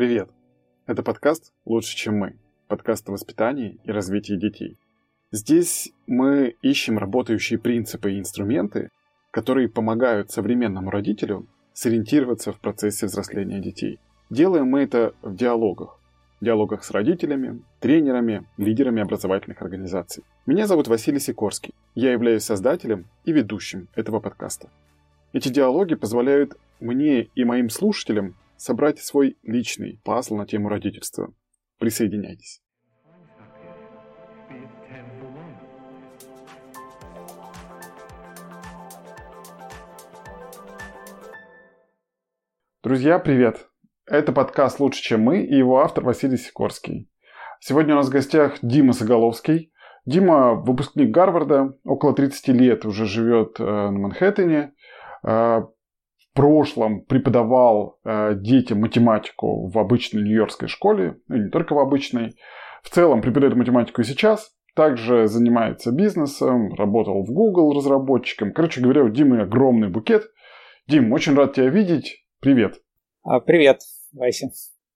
Привет! Это подкаст «Лучше, чем мы», подкаст о воспитании и развитии детей. Здесь мы ищем работающие принципы и инструменты, которые помогают современному родителю сориентироваться в процессе взросления детей. Делаем мы это в диалогах. В диалогах с родителями, тренерами, лидерами образовательных организаций. Меня зовут Василий Сикорский. Я являюсь создателем и ведущим этого подкаста. Эти диалоги позволяют мне и моим слушателям собрать свой личный пазл на тему родительства. Присоединяйтесь. Друзья, привет! Это подкаст «Лучше, чем мы» и его автор Василий Сикорский. Сегодня у нас в гостях Дима Соголовский. Дима – выпускник Гарварда, около 30 лет уже живет э, на Манхэттене. В прошлом преподавал э, детям математику в обычной нью-йоркской школе, ну не только в обычной. В целом преподает математику и сейчас. Также занимается бизнесом, работал в Google разработчиком. Короче говоря, у Димы огромный букет. Дим, очень рад тебя видеть. Привет. А, привет, Вася.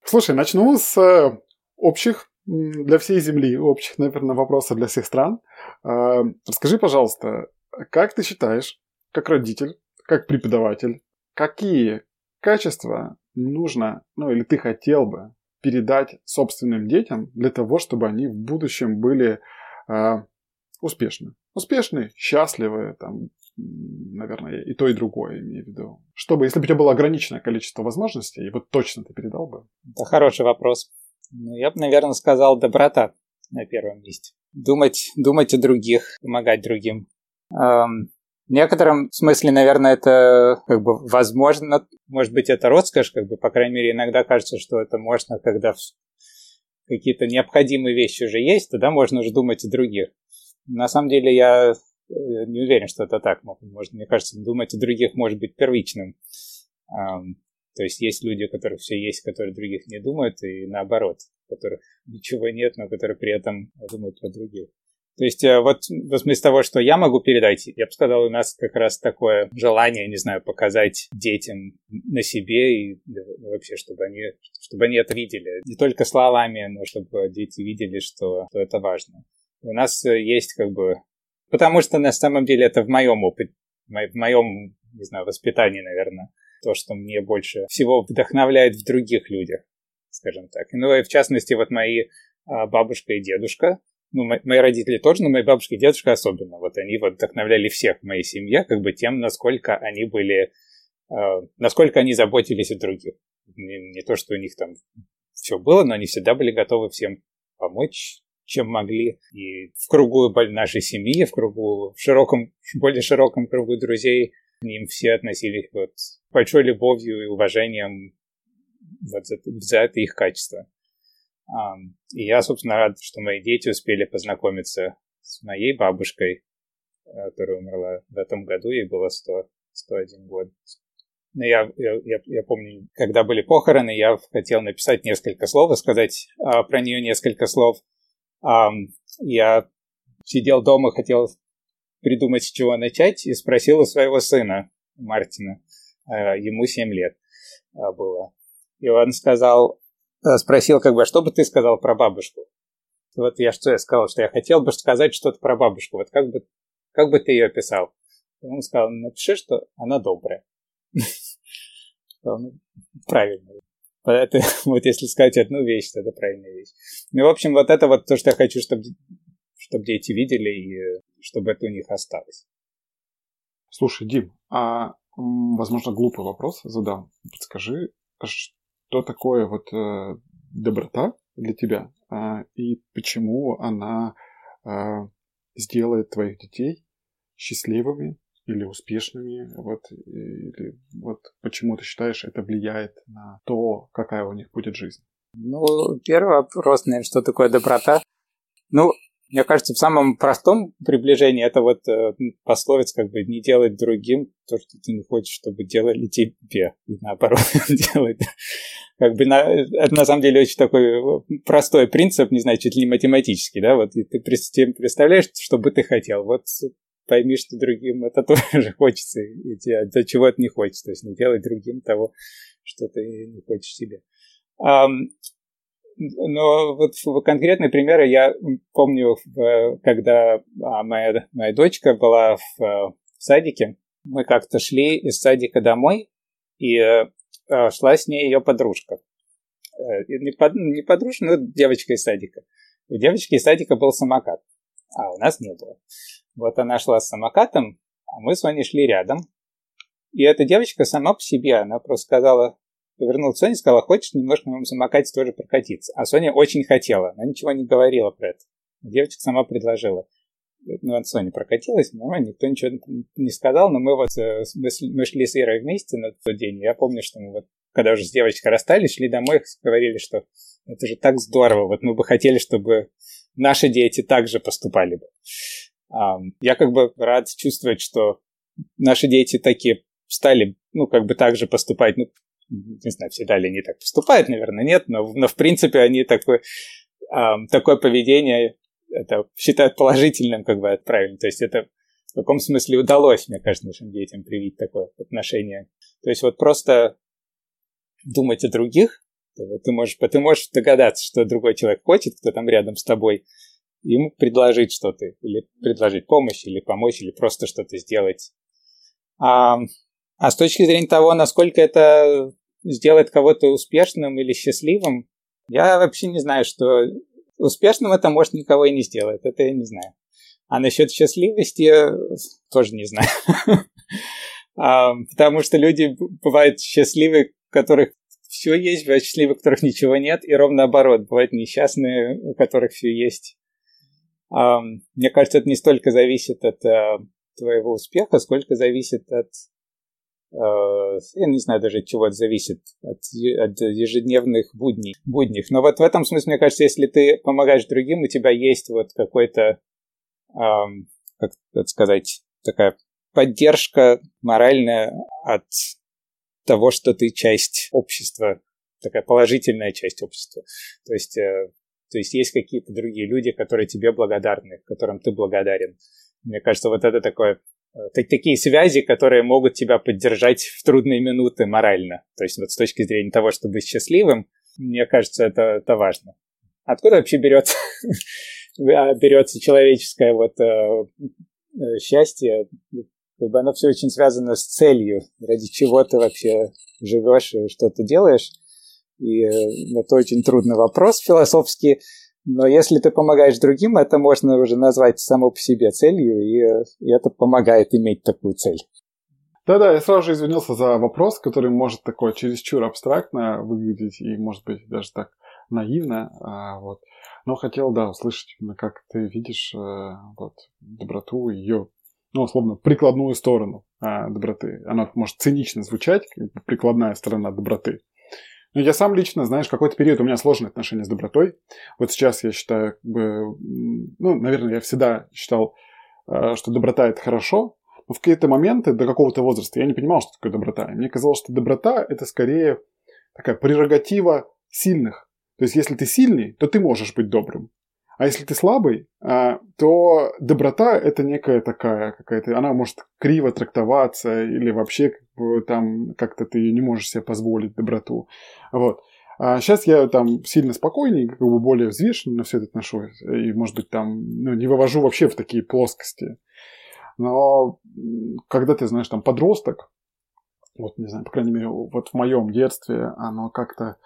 Слушай, начну с э, общих для всей Земли, общих, наверное, вопросов для всех стран. Э, расскажи, пожалуйста, как ты считаешь, как родитель, как преподаватель, какие качества нужно, ну или ты хотел бы передать собственным детям для того, чтобы они в будущем были э, успешны. Успешны, счастливы, там, наверное, и то, и другое имею в виду. Чтобы, если бы у тебя было ограниченное количество возможностей, вот точно ты передал бы? Это хороший вопрос. Ну, я бы, наверное, сказал доброта на первом месте. Думать, думать о других, помогать другим. Эм, в некотором смысле, наверное, это как бы возможно, может быть, это роскошь, как бы, по крайней мере, иногда кажется, что это можно, когда какие-то необходимые вещи уже есть, тогда можно уже думать о других. На самом деле я э, не уверен, что это так. Может, мне кажется, думать о других может быть первичным. То есть есть люди, у которых все есть, которые других не думают, и наоборот, у которых ничего нет, но которые при этом думают про других. То есть э, вот в смысле того, что я могу передать, я бы сказал, у нас как раз такое желание, не знаю, показать детям на себе и вообще, чтобы они, чтобы они это видели. Не только словами, но чтобы дети видели, что, что это важно. У нас э, есть как бы... Потому что на самом деле это в моем опыте, в моем, не знаю, воспитании, наверное, то, что мне больше всего вдохновляет в других людях, скажем так. Ну и в частности, вот мои а, бабушка и дедушка, ну, мои родители тоже, но мои бабушка и дедушка особенно. Вот они вот вдохновляли всех в моей семье, как бы тем, насколько они были, э, насколько они заботились о других. Не, не то, что у них там все было, но они всегда были готовы всем помочь, чем могли. И в кругу нашей семьи, в кругу, в широком, более широком кругу друзей, к ним все относились вот большой любовью и уважением вот за, за это их качество. И я, собственно, рад, что мои дети успели познакомиться с моей бабушкой, которая умерла в этом году, ей было 100, 101 год. Но я, я, я помню, когда были похороны, я хотел написать несколько слов и сказать а, про нее несколько слов. А, я сидел дома, хотел придумать, с чего начать, и спросил у своего сына, Мартина, а, ему 7 лет а, было. И он сказал, Э, спросил, как бы, а что бы ты сказал про бабушку? Вот я что я сказал, что я хотел бы сказать что-то про бабушку. Вот как бы, как бы ты ее описал? Он сказал, напиши, что она добрая. Правильно. Это, вот если сказать одну вещь, то это правильная вещь. Ну, в общем, вот это вот то, что я хочу, чтобы, чтобы дети видели, и чтобы это у них осталось. Слушай, Дим, а, возможно, глупый вопрос задам. Подскажи, что такое вот э, доброта для тебя э, и почему она э, сделает твоих детей счастливыми или успешными, вот, или вот почему ты считаешь, это влияет на то, какая у них будет жизнь? Ну, первый вопрос, наверное, что такое доброта? Ну, мне кажется, в самом простом приближении это вот э, пословица как бы не делать другим то, что ты не хочешь, чтобы делали тебе. И наоборот, делать. Как бы на, это на самом деле очень такой э, простой принцип, не знаю, чуть ли не математический, да, вот и ты представляешь, что бы ты хотел, вот пойми, что другим это тоже хочется, и тебе до чего это не хочется, то есть не делать другим того, что ты не хочешь себе. Но вот конкретные примеры я помню, когда а, моя, моя дочка была в, в садике. Мы как-то шли из садика домой, и э, шла с ней ее подружка. Э, не, под, не подружка, но девочка из садика. У девочки из садика был самокат, а у нас не было. Вот она шла с самокатом, а мы с вами шли рядом. И эта девочка сама по себе, она просто сказала, повернулась к Соне и сказала, хочешь немножко на моем самокате тоже прокатиться? А Соня очень хотела, она ничего не говорила про это. Девочка сама предложила. Ну, от Сони прокатилась, но никто ничего не сказал, но мы вот э, мы шли с Ирой вместе на тот день. Я помню, что мы вот когда уже с девочкой расстались, шли домой, говорили, что это же так здорово, вот мы бы хотели, чтобы наши дети также поступали бы. Я как бы рад чувствовать, что наши дети такие стали, ну, как бы так же поступать. Ну, не знаю, всегда ли они так поступают, наверное, нет, но, но в принципе они такое, такое поведение это считают положительным, как бы, отправить. То есть это в каком смысле удалось, мне кажется, нашим детям привить такое отношение. То есть вот просто думать о других, ты можешь, ты можешь догадаться, что другой человек хочет, кто там рядом с тобой, ему предложить что-то, или предложить помощь, или помочь, или просто что-то сделать. А, а с точки зрения того, насколько это сделает кого-то успешным или счастливым, я вообще не знаю, что успешным это может никого и не сделает, это я не знаю. А насчет счастливости тоже не знаю. А, потому что люди бывают счастливы, у которых все есть, бывают счастливы, у которых ничего нет, и ровно наоборот, бывают несчастные, у которых все есть. А, мне кажется, это не столько зависит от а, твоего успеха, сколько зависит от я не знаю даже от чего это зависит, от, от ежедневных будней, будних. Но вот в этом смысле, мне кажется, если ты помогаешь другим, у тебя есть вот какой-то, эм, как это сказать, такая поддержка моральная от того, что ты часть общества, такая положительная часть общества. То есть, э, то есть есть какие-то другие люди, которые тебе благодарны, которым ты благодарен. Мне кажется, вот это такое Э, такие связи, которые могут тебя поддержать в трудные минуты морально. То есть вот с точки зрения того, чтобы быть счастливым, мне кажется, это, это важно. Откуда вообще берется, берется человеческое вот э, э, счастье? Как бы оно все очень связано с целью, ради чего ты вообще живешь и что ты делаешь. И это очень трудный вопрос философский. Но если ты помогаешь другим, это можно уже назвать само по себе целью, и, это помогает иметь такую цель. Да-да, я сразу же извинился за вопрос, который может такой чересчур абстрактно выглядеть и, может быть, даже так наивно. А, вот. Но хотел, да, услышать, как ты видишь э, вот, доброту и ее, ну, условно, прикладную сторону а, доброты. Она может цинично звучать, прикладная сторона доброты. Ну, я сам лично, знаешь, какой-то период у меня сложные отношения с добротой. Вот сейчас я считаю, как бы, ну, наверное, я всегда считал, э, что доброта это хорошо, но в какие-то моменты до какого-то возраста я не понимал, что такое доброта. Мне казалось, что доброта это скорее такая прерогатива сильных. То есть, если ты сильный, то ты можешь быть добрым. А если ты слабый, а, то доброта это некая такая какая-то, она может криво трактоваться или вообще как бы, там как-то ты не можешь себе позволить доброту. Вот. А сейчас я там сильно спокойнее, как бы более взвешенно все это отношусь. И, может быть, там ну, не вывожу вообще в такие плоскости. Но когда ты, знаешь, там подросток, вот, не знаю, по крайней мере, вот в моем детстве оно как-то,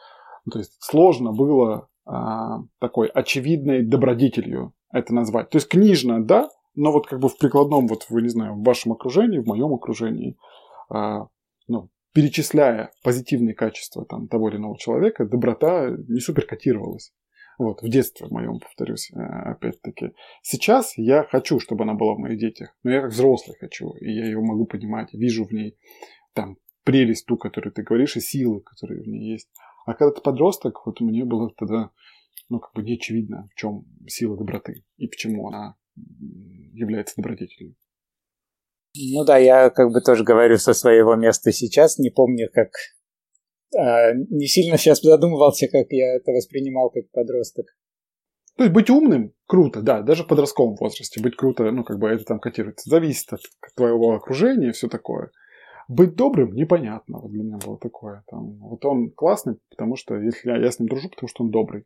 ну, то есть сложно было такой очевидной добродетелью это назвать. То есть книжно, да, но вот как бы в прикладном, вот вы, не знаю, в вашем окружении, в моем окружении, а, ну, перечисляя позитивные качества там, того или иного человека, доброта не супер котировалась. Вот, в детстве в моем, повторюсь, э, опять-таки. Сейчас я хочу, чтобы она была в моих детях, но я как взрослый хочу, и я ее могу понимать, вижу в ней там прелесть ту, которую ты говоришь, и силы, которые в ней есть. А когда ты подросток, вот мне было тогда, ну, как бы не очевидно, в чем сила доброты и почему она является добродетелью. Ну да, я как бы тоже говорю со своего места сейчас, не помню, как... А, не сильно сейчас задумывался, как я это воспринимал как подросток. То есть быть умным круто, да, даже в подростковом возрасте быть круто, ну, как бы это там котируется, зависит от твоего окружения и все такое. Быть добрым непонятно. Вот для меня было такое. Там, вот он классный, потому что если я, я с ним дружу, потому что он добрый.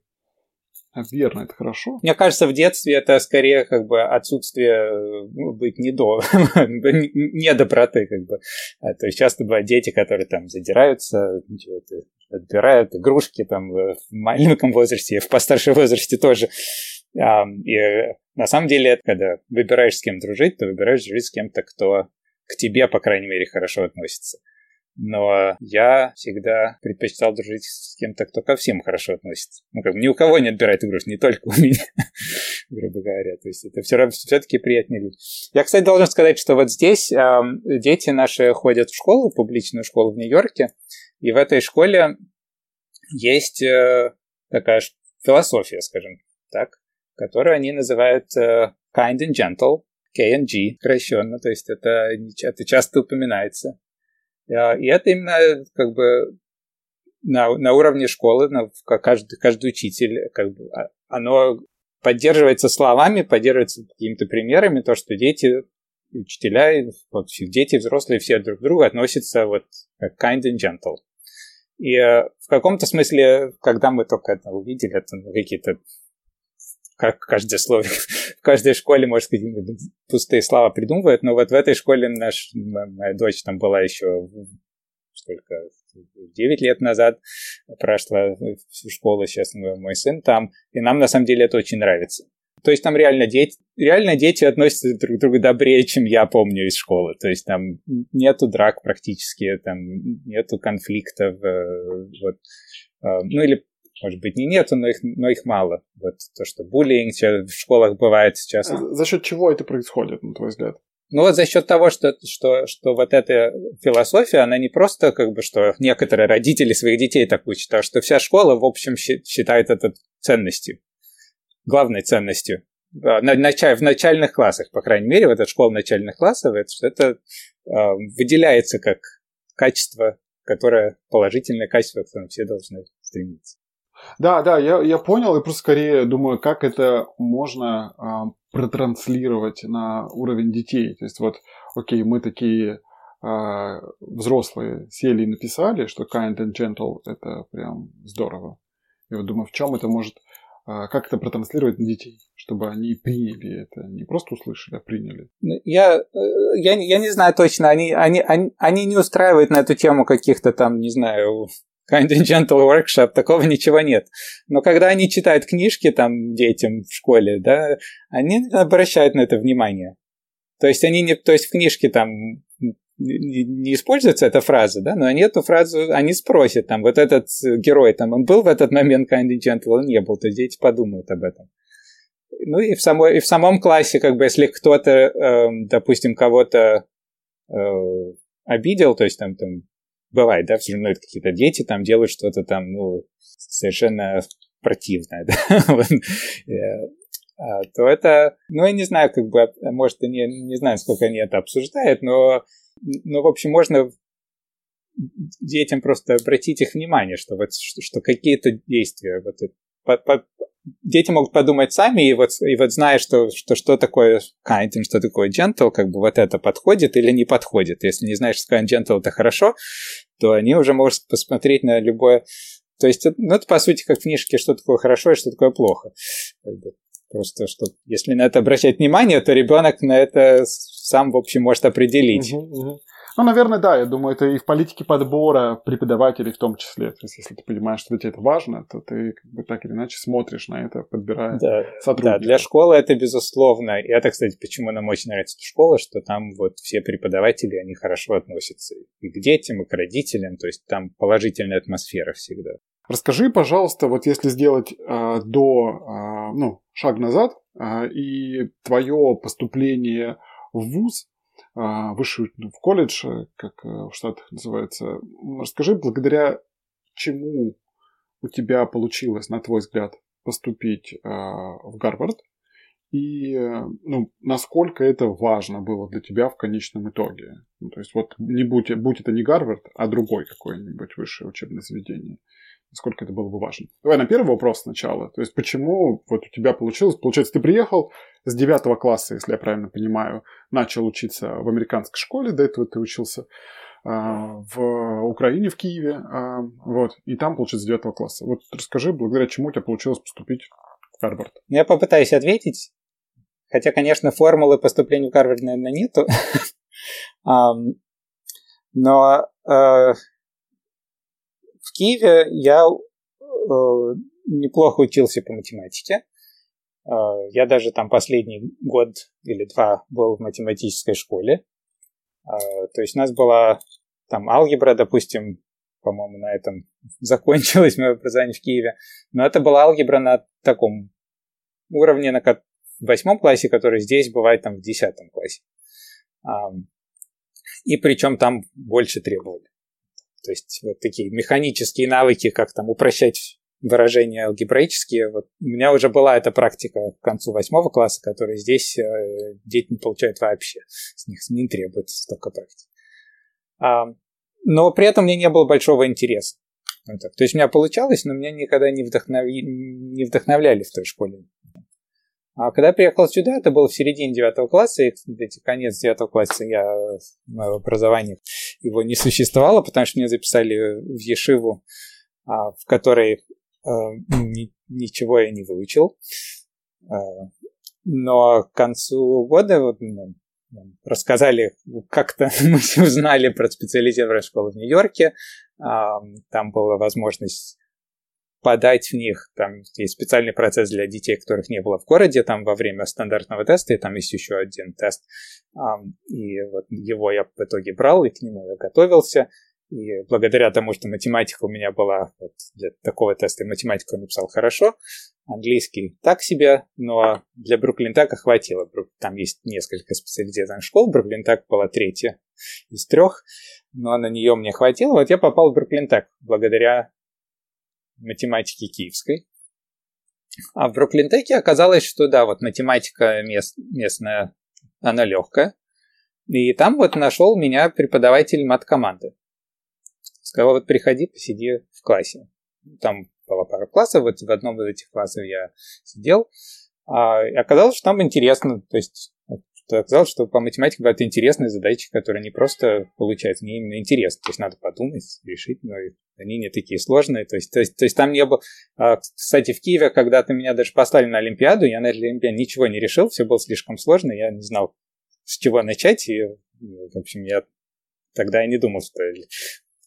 Верно, это хорошо. Мне кажется, в детстве это скорее как бы отсутствие ну, быть не до, не доброты, как бы. А, то есть часто бывают дети, которые там задираются, отбирают игрушки там в маленьком возрасте, в постаршем возрасте тоже. И на самом деле, когда выбираешь с кем дружить, то выбираешь дружить с кем-то, кто к тебе, по крайней мере, хорошо относится но я всегда предпочитал дружить с кем-то, кто ко всем хорошо относится. Ну, как бы ни у кого не отбирает игрушки, не только у меня, грубо говоря. То есть это все все-таки приятнее люди. Я, кстати, должен сказать, что вот здесь э, дети наши ходят в школу, публичную школу в Нью-Йорке, и в этой школе есть э, такая философия, скажем так, которую они называют э, kind and gentle, KNG, сокращенно, то есть это, это часто упоминается. А, и это именно как бы на, на уровне школы, на, каждый, каждый учитель, как бы, а, оно поддерживается словами, поддерживается какими-то примерами, то, что дети, учителя, вот, дети, взрослые, все друг к другу относятся вот как kind and gentle. И э, в каком-то смысле, когда мы только это увидели, это какие-то как каждое слово в каждой школе, может сказать, пустые слова придумывают, но вот в этой школе наш, моя дочь там была еще сколько, 9 лет назад прошла всю школу, сейчас мой сын там, и нам на самом деле это очень нравится. То есть там реально дети, реально дети относятся друг к другу добрее, чем я помню из школы. То есть там нету драк практически, там нету конфликтов. Э, вот. Э, ну или может быть, не нету, но их, но их мало. Вот то, что буллинг в школах бывает сейчас. За счет чего это происходит, на твой взгляд? Ну вот за счет того, что, что, что вот эта философия, она не просто как бы, что некоторые родители своих детей так учат, а что вся школа, в общем, считает это ценностью, главной ценностью. На, в начальных классах, по крайней мере, вот эта школа начальных классов, это, это э, выделяется как качество, которое положительное качество, к которому все должны стремиться. Да, да, я, я понял, и просто скорее думаю, как это можно а, протранслировать на уровень детей. То есть вот, окей, мы такие а, взрослые сели и написали, что kind and gentle это прям здорово. И вот думаю, в чем это может, а, как это протранслировать на детей, чтобы они приняли это, не просто услышали, а приняли. Ну, я, э, я, я не знаю точно, они, они, они, они не устраивают на эту тему каких-то там, не знаю, And Gentle Workshop, такого ничего нет. Но когда они читают книжки там детям в школе, да, они обращают на это внимание. То есть они не, то есть в книжке там не, используется эта фраза, да, но они эту фразу, они спросят там, вот этот герой там, он был в этот момент kind and gentle, он не был, то дети подумают об этом. Ну и в, самой, и в самом классе, как бы, если кто-то, э, допустим, кого-то э, обидел, то есть там, там бывает, да, все равно это какие-то дети там делают что-то там, ну, совершенно противное, да, э, а, то это, ну, я не знаю, как бы, может, не, не знаю, сколько они это обсуждают, но, но, в общем, можно детям просто обратить их внимание, что вот что, что какие-то действия вот, по, по, дети могут подумать сами, и вот, и вот зная, что, что, что такое kind, что такое gentle, как бы вот это подходит или не подходит. Если не знаешь, что kind gentle это хорошо, то они уже могут посмотреть на любое... То есть, ну, это по сути как в книжке, что такое хорошо и что такое плохо. Просто, что если на это обращать внимание, то ребенок на это сам, в общем, может определить. Угу, угу. Ну, наверное, да, я думаю, это и в политике подбора преподавателей в том числе. То есть, если ты понимаешь, что для тебя это важно, то ты как бы так или иначе смотришь на это, подбирая да, сотрудников. Да, для школы это безусловно. И это, кстати, почему нам очень нравится эта школа, что там вот все преподаватели, они хорошо относятся и к детям, и к родителям, то есть там положительная атмосфера всегда. Расскажи, пожалуйста, вот если сделать э, до, э, ну, шаг назад, э, и твое поступление в ВУЗ, а, высший в колледж, э, как э, в Штатах называется. Расскажи, благодаря чему у тебя получилось, на твой взгляд, поступить а, в Гарвард, и э, ну, насколько это важно было для тебя в конечном итоге. Ну, то есть вот не будь, будь это не Гарвард, а другой какое-нибудь высшее учебное заведение насколько это было бы важно. Давай на первый вопрос сначала. То есть, почему вот у тебя получилось? Получается, ты приехал с девятого класса, если я правильно понимаю, начал учиться в американской школе, до этого ты учился в Украине, в Киеве, вот, и там получить с 9 класса. Вот расскажи, благодаря чему у тебя получилось поступить в Гарвард? Я попытаюсь ответить, хотя, конечно, формулы поступления в Гарвард, наверное, нету, но э, в Киеве я э, неплохо учился по математике. Э, я даже там последний год или два был в математической школе. Э, то есть у нас была там алгебра, допустим, по-моему, на этом закончилось мое образование в Киеве. Но это была алгебра на таком уровне, на восьмом классе, который здесь бывает там в десятом классе. И причем там больше требовали. То есть вот такие механические навыки, как там упрощать выражения алгебраические. Вот у меня уже была эта практика к концу восьмого класса, которая здесь э, дети не получают вообще. С них не требуется столько практики. А, но при этом мне не было большого интереса. Вот так. То есть у меня получалось, но меня никогда не, вдохнов... не вдохновляли в той школе. А когда я приехал сюда, это было в середине девятого класса, и, кстати, конец девятого класса я мое образование его не существовало, потому что меня записали в Ешиву, а, в которой а, ничего я не выучил. А, но к концу года ну, рассказали, как-то мы узнали про специализированную школу в Нью-Йорке. Там была возможность подать в них. Там есть специальный процесс для детей, которых не было в городе, там во время стандартного теста, и там есть еще один тест. И вот его я в итоге брал, и к нему я готовился. И благодаря тому, что математика у меня была вот для такого теста, математику написал хорошо, английский так себе, но для Бруклин Така хватило. Там есть несколько специализированных школ, Бруклин Так была третья из трех, но на нее мне хватило. Вот я попал в Бруклин Так благодаря математики киевской. А в Бруклинтеке оказалось, что да, вот математика мест, местная, она легкая. И там вот нашел меня преподаватель мат-команды. Сказал, вот приходи, посиди в классе. Там было пара классов, вот в одном из этих классов я сидел. А, оказалось, что там интересно. То есть оказалось, что по математике бывают интересные задачи, которые не просто получаются, не именно интересны. То есть надо подумать, решить, но они не такие сложные. То есть, то есть, то есть там не было... А, кстати, в Киеве когда-то меня даже послали на Олимпиаду, я на Олимпиаде ничего не решил, все было слишком сложно, я не знал, с чего начать, и, в общем, я тогда и не думал, что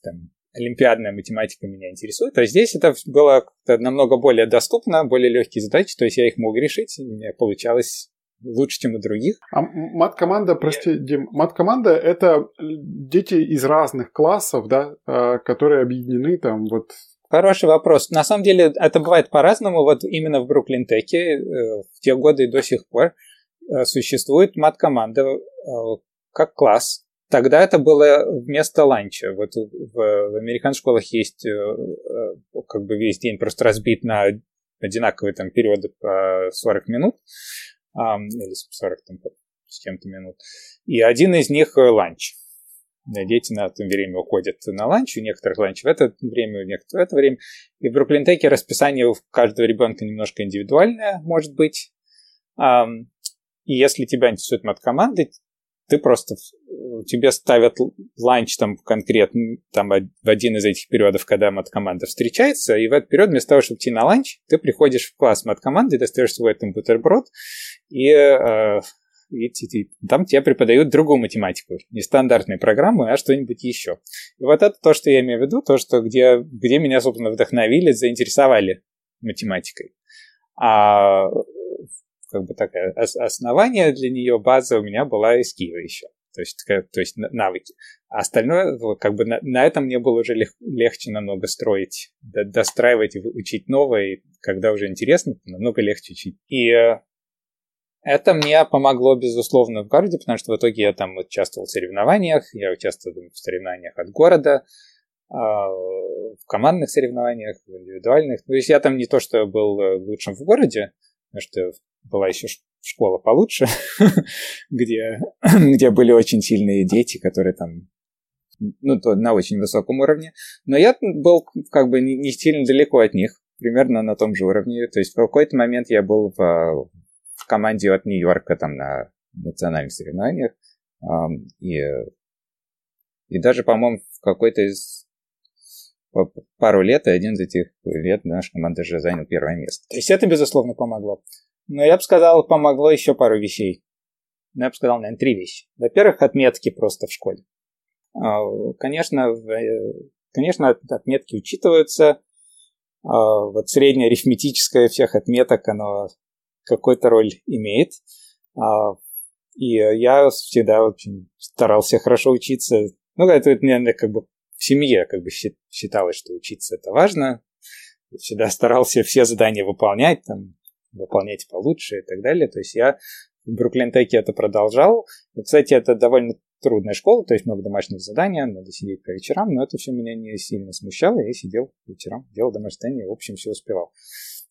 там, олимпиадная математика меня интересует, а здесь это было намного более доступно, более легкие задачи, то есть я их мог решить, и у меня получалось лучше, чем у других. А мат-команда, прости, Дим, мат-команда — это дети из разных классов, да, а, которые объединены там вот Хороший вопрос. На самом деле это бывает по-разному. Вот именно в Бруклин-Теке э, в те годы и до сих пор э, существует мат-команда э, как класс. Тогда это было вместо ланча. Вот в, в американских школах есть как бы весь день просто разбит на одинаковые там периоды по 40 минут или 40 там, с чем-то минут. И один из них э, ланч. Дети на это время уходят на ланч, у некоторых ланч в это время, у некоторых в это время. И в Бруклин Tech е расписание у каждого ребенка немножко индивидуальное, может быть. И если тебя интересует math команды, ты просто тебе ставят ланч там конкретно там в один из этих периодов, когда мат-команда встречается, и в этот период вместо того, чтобы идти на ланч, ты приходишь в класс мат-команды, достаешь свой там бутерброд, и, э, и, и там тебе преподают другую математику, не стандартные программы, а что-нибудь еще. И вот это то, что я имею в виду, то, что где, где меня, собственно, вдохновили, заинтересовали математикой. А как бы такое основание для нее, база у меня была из Киева еще. То есть, то есть навыки. А остальное, как бы на, на этом мне было уже лег, легче намного строить, достраивать, учить новое, и когда уже интересно, намного легче учить. И э, это мне помогло, безусловно, в городе, потому что в итоге я там участвовал в соревнованиях, я участвовал в соревнованиях от города, а, в командных соревнованиях, в индивидуальных. То есть я там не то, что был э, лучшим в городе, потому что была еще школа получше, где, где были очень сильные дети, которые там ну, то на очень высоком уровне. Но я был как бы не, сильно далеко от них, примерно на том же уровне. То есть в какой-то момент я был в, в команде от Нью-Йорка там на национальных соревнованиях. И И даже, по-моему, в какой-то из пару лет, и один из этих лет наша команда же занял первое место. То есть это, безусловно, помогло. Но я бы сказал, помогло еще пару вещей. Ну, я бы сказал, наверное, три вещи. Во-первых, отметки просто в школе. А, конечно, э, конечно, отметки учитываются. А, вот среднее арифметическое всех отметок, оно какую-то роль имеет. А, и я всегда очень старался хорошо учиться. Ну, это, наверное, как бы в семье как бы считалось, что учиться это важно. Я всегда старался все задания выполнять, там, выполнять получше и так далее. То есть я в Бруклин-Теке это продолжал. И, кстати, это довольно трудная школа, то есть много домашних заданий, надо сидеть по вечерам, но это все меня не сильно смущало, я сидел по вечерам, делал домашние задания, в общем, все успевал.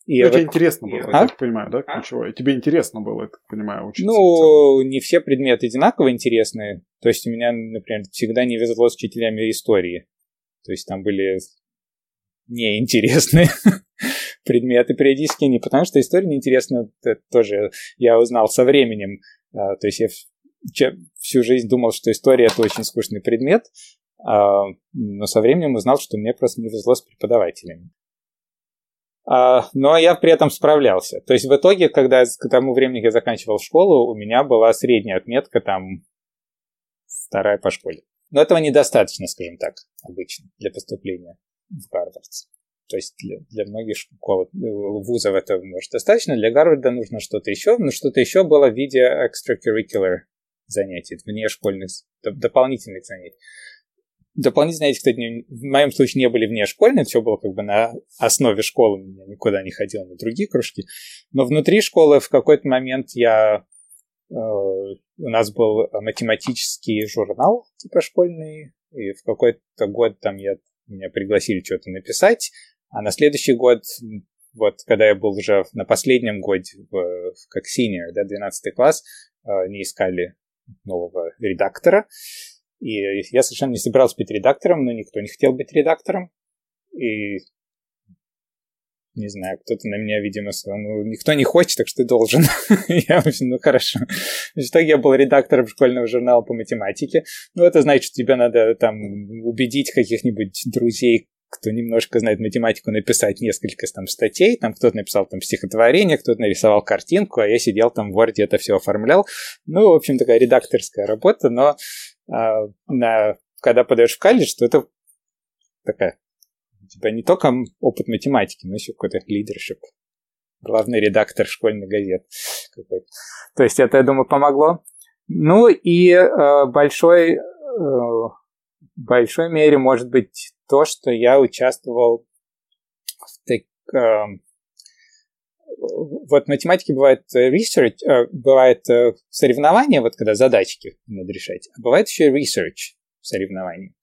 И ну, вот... тебе интересно было, а? я так понимаю, да, ключевое? Тебе интересно было, я так понимаю, учиться? Ну, не все предметы одинаково интересные. То есть у меня, например, всегда не везло с учителями истории. То есть там были неинтересные предметы периодически, не потому что история неинтересна, это тоже я узнал со временем. А, то есть я всю жизнь думал, что история это очень скучный предмет, а, но со временем узнал, что мне просто не везло с преподавателями. А, но я при этом справлялся. То есть в итоге, когда к тому времени я заканчивал школу, у меня была средняя отметка там вторая по школе. Но этого недостаточно, скажем так, обычно для поступления в Гарвард. То есть для, для многих школ, э, вузов это может достаточно, для Гарварда нужно что-то еще, но что-то еще было в виде extracurricular занятий, внешкольных, дополнительных занятий. Дополнительно эти, кстати, в моем случае не были внешкольные, все было как бы на основе школы, я никуда не ходил на другие кружки. Но внутри школы в какой-то момент я... Э, у нас был математический журнал, типа школьный, и в какой-то год там я, меня пригласили что-то написать, а на следующий год, вот когда я был уже на последнем годе, в, как senior, да, 12 класс, э, не искали нового редактора, и я совершенно не собирался быть редактором, но никто не хотел быть редактором. И не знаю, кто-то на меня, видимо, сказал, ну, никто не хочет, так что ты должен. я, в общем, ну, хорошо. В итоге я был редактором школьного журнала по математике. Ну, это значит, что тебе надо там убедить каких-нибудь друзей, кто немножко знает математику, написать несколько там статей. Там кто-то написал там стихотворение, кто-то нарисовал картинку, а я сидел там в Word это все оформлял. Ну, в общем, такая редакторская работа, но а, на, когда подаешь в колледж, то это такая тебя не только опыт математики, но еще какой-то лидершип. Главный редактор школьной газет какой-то. То есть это, я думаю, помогло. Ну и э, большой, э, большой мере может быть то, что я участвовал в так, э, вот в математике бывает research, э, бывает э, соревнования, вот когда задачки надо решать, а бывает еще research соревнования.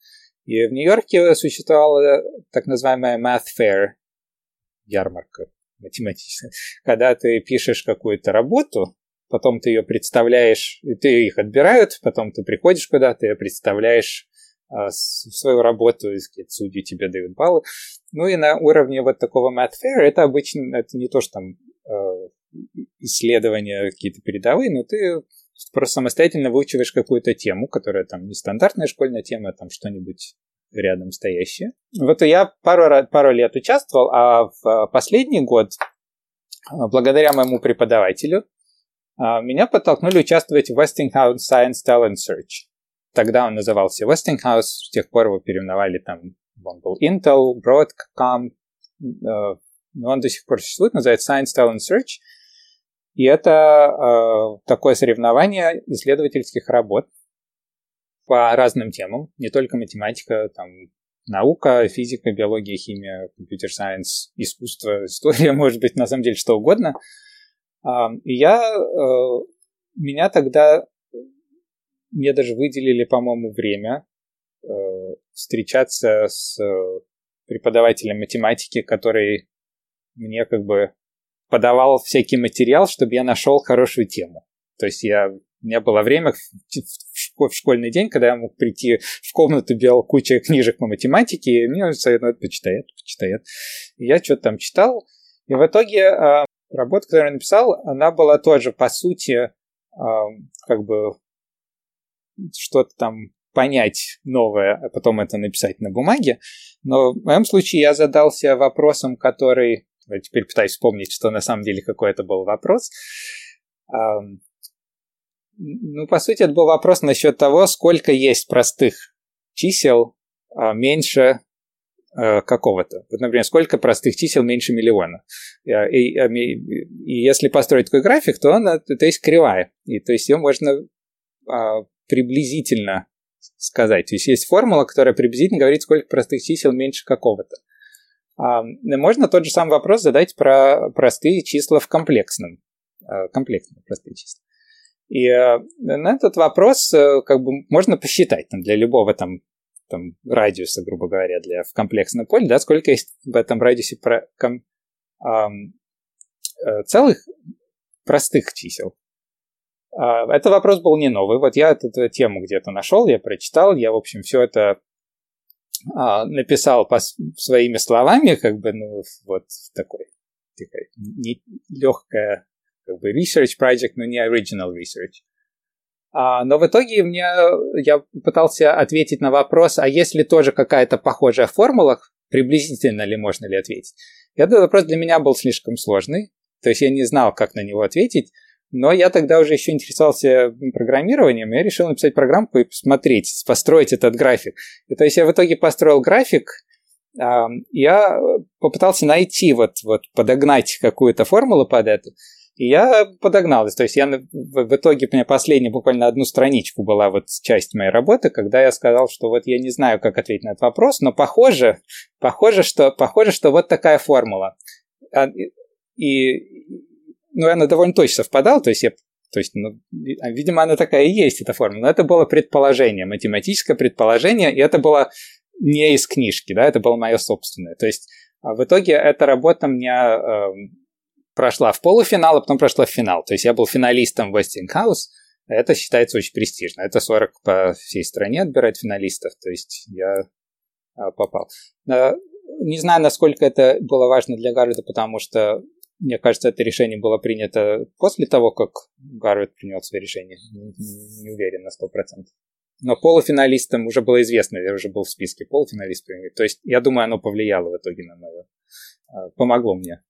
И в Нью-Йорке существовала так называемая Math Fair, ярмарка математическая, когда ты пишешь какую-то работу, потом ты ее представляешь, и ты их отбирают, потом ты приходишь куда-то, ее представляешь свою работу, и судьи тебе дают баллы. Ну и на уровне вот такого Math Fair это обычно, это не то, что там Э, исследования какие-то передовые, но ты просто самостоятельно выучиваешь какую-то тему, которая там не стандартная школьная тема, а там что-нибудь рядом стоящее. Вот я пару, пару лет участвовал, а в последний год, благодаря моему преподавателю, меня подтолкнули участвовать в Westinghouse Science Talent Search. Тогда он назывался Westinghouse, с тех пор его переименовали там, он был Intel, Broadcom, но он до сих пор существует, называется Science Talent Search. И это э, такое соревнование исследовательских работ по разным темам, не только математика, там наука, физика, биология, химия, компьютер сайенс, искусство, история, может быть, на самом деле что угодно. Э, и я, э, меня тогда, мне даже выделили, по-моему, время э, встречаться с преподавателем математики, который мне как бы подавал всякий материал, чтобы я нашел хорошую тему. То есть я, у меня было время в школьный день, когда я мог прийти в комнату, белал куча книжек по математике, и мне это, почитай это. И я что-то там читал, и в итоге э, работа, которую я написал, она была тоже, по сути, э, как бы что-то там понять новое, а потом это написать на бумаге. Но в моем случае я задался вопросом, который... Я теперь пытаюсь вспомнить, что на самом деле какой это был вопрос. Ну, по сути, это был вопрос насчет того, сколько есть простых чисел а, меньше Э, какого-то. Вот, например, сколько простых чисел меньше миллиона. Э, и, и, и если построить такой график, то он, то есть кривая. И то есть ее можно а, приблизительно сказать. То есть есть формула, которая приблизительно говорит, сколько простых чисел меньше какого-то. А, можно тот же самый вопрос задать про простые числа в комплексном. А, комплексные простые числа. И э, на этот вопрос как бы можно посчитать там, для любого там там, радиуса, грубо говоря, для в комплексном поле, да, сколько есть в этом радиусе про, ком, эм, целых простых чисел. Э, это вопрос был не новый. Вот я эту тему где-то нашел, я прочитал, я, в общем, все это э, написал по, своими словами, как бы, ну, вот такой, такая не, легкая, как бы, research project, но не original research. А, но в итоге мне, я пытался ответить на вопрос, а есть ли тоже какая-то похожая формула, приблизительно ли можно ли ответить. Этот вопрос для меня был слишком сложный, то есть я не знал, как на него ответить, но я тогда уже еще интересовался программированием, и я решил написать программку и посмотреть, построить этот график. И, то есть я в итоге построил график, я попытался найти, вот, вот подогнать какую-то формулу под это, и я подогнал. То есть я в итоге у меня последняя буквально одну страничку была вот часть моей работы, когда я сказал, что вот я не знаю, как ответить на этот вопрос, но похоже, похоже, что, похоже, что вот такая формула. А, и, ну, она довольно точно совпадала, то есть я то есть, ну, а, видимо, она такая и есть, эта формула. Но это было предположение, математическое предположение, и это было не из книжки, да, это было мое собственное. То есть, а в итоге эта работа мне эм, прошла в полуфинал, а потом прошла в финал. То есть я был финалистом Westinghouse. Это считается очень престижно. Это 40 по всей стране отбирать финалистов. То есть я а, попал. Не знаю, насколько это было важно для Гарварда, потому что, мне кажется, это решение было принято после того, как Гарвард принял свое решение. Не уверен на 100%. Но полуфиналистам уже было известно, я уже был в списке полуфиналистов. То есть, я думаю, оно повлияло в итоге на мое... А, помогло мне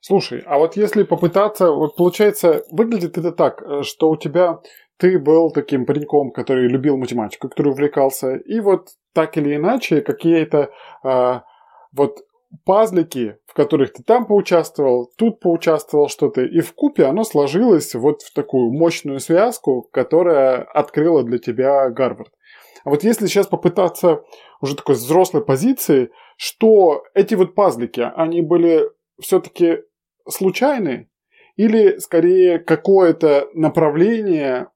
Слушай, а вот если попытаться, вот получается, выглядит это так, э, что у тебя ты был таким пареньком, который любил математику, который увлекался, и вот так или иначе какие-то э, вот пазлики, в которых ты там поучаствовал, тут поучаствовал что-то, и в купе оно сложилось вот в такую мощную связку, которая открыла для тебя Гарвард. А вот если сейчас попытаться уже такой взрослой позиции, что эти вот пазлики, они были все-таки случайны? Или скорее какое-то направление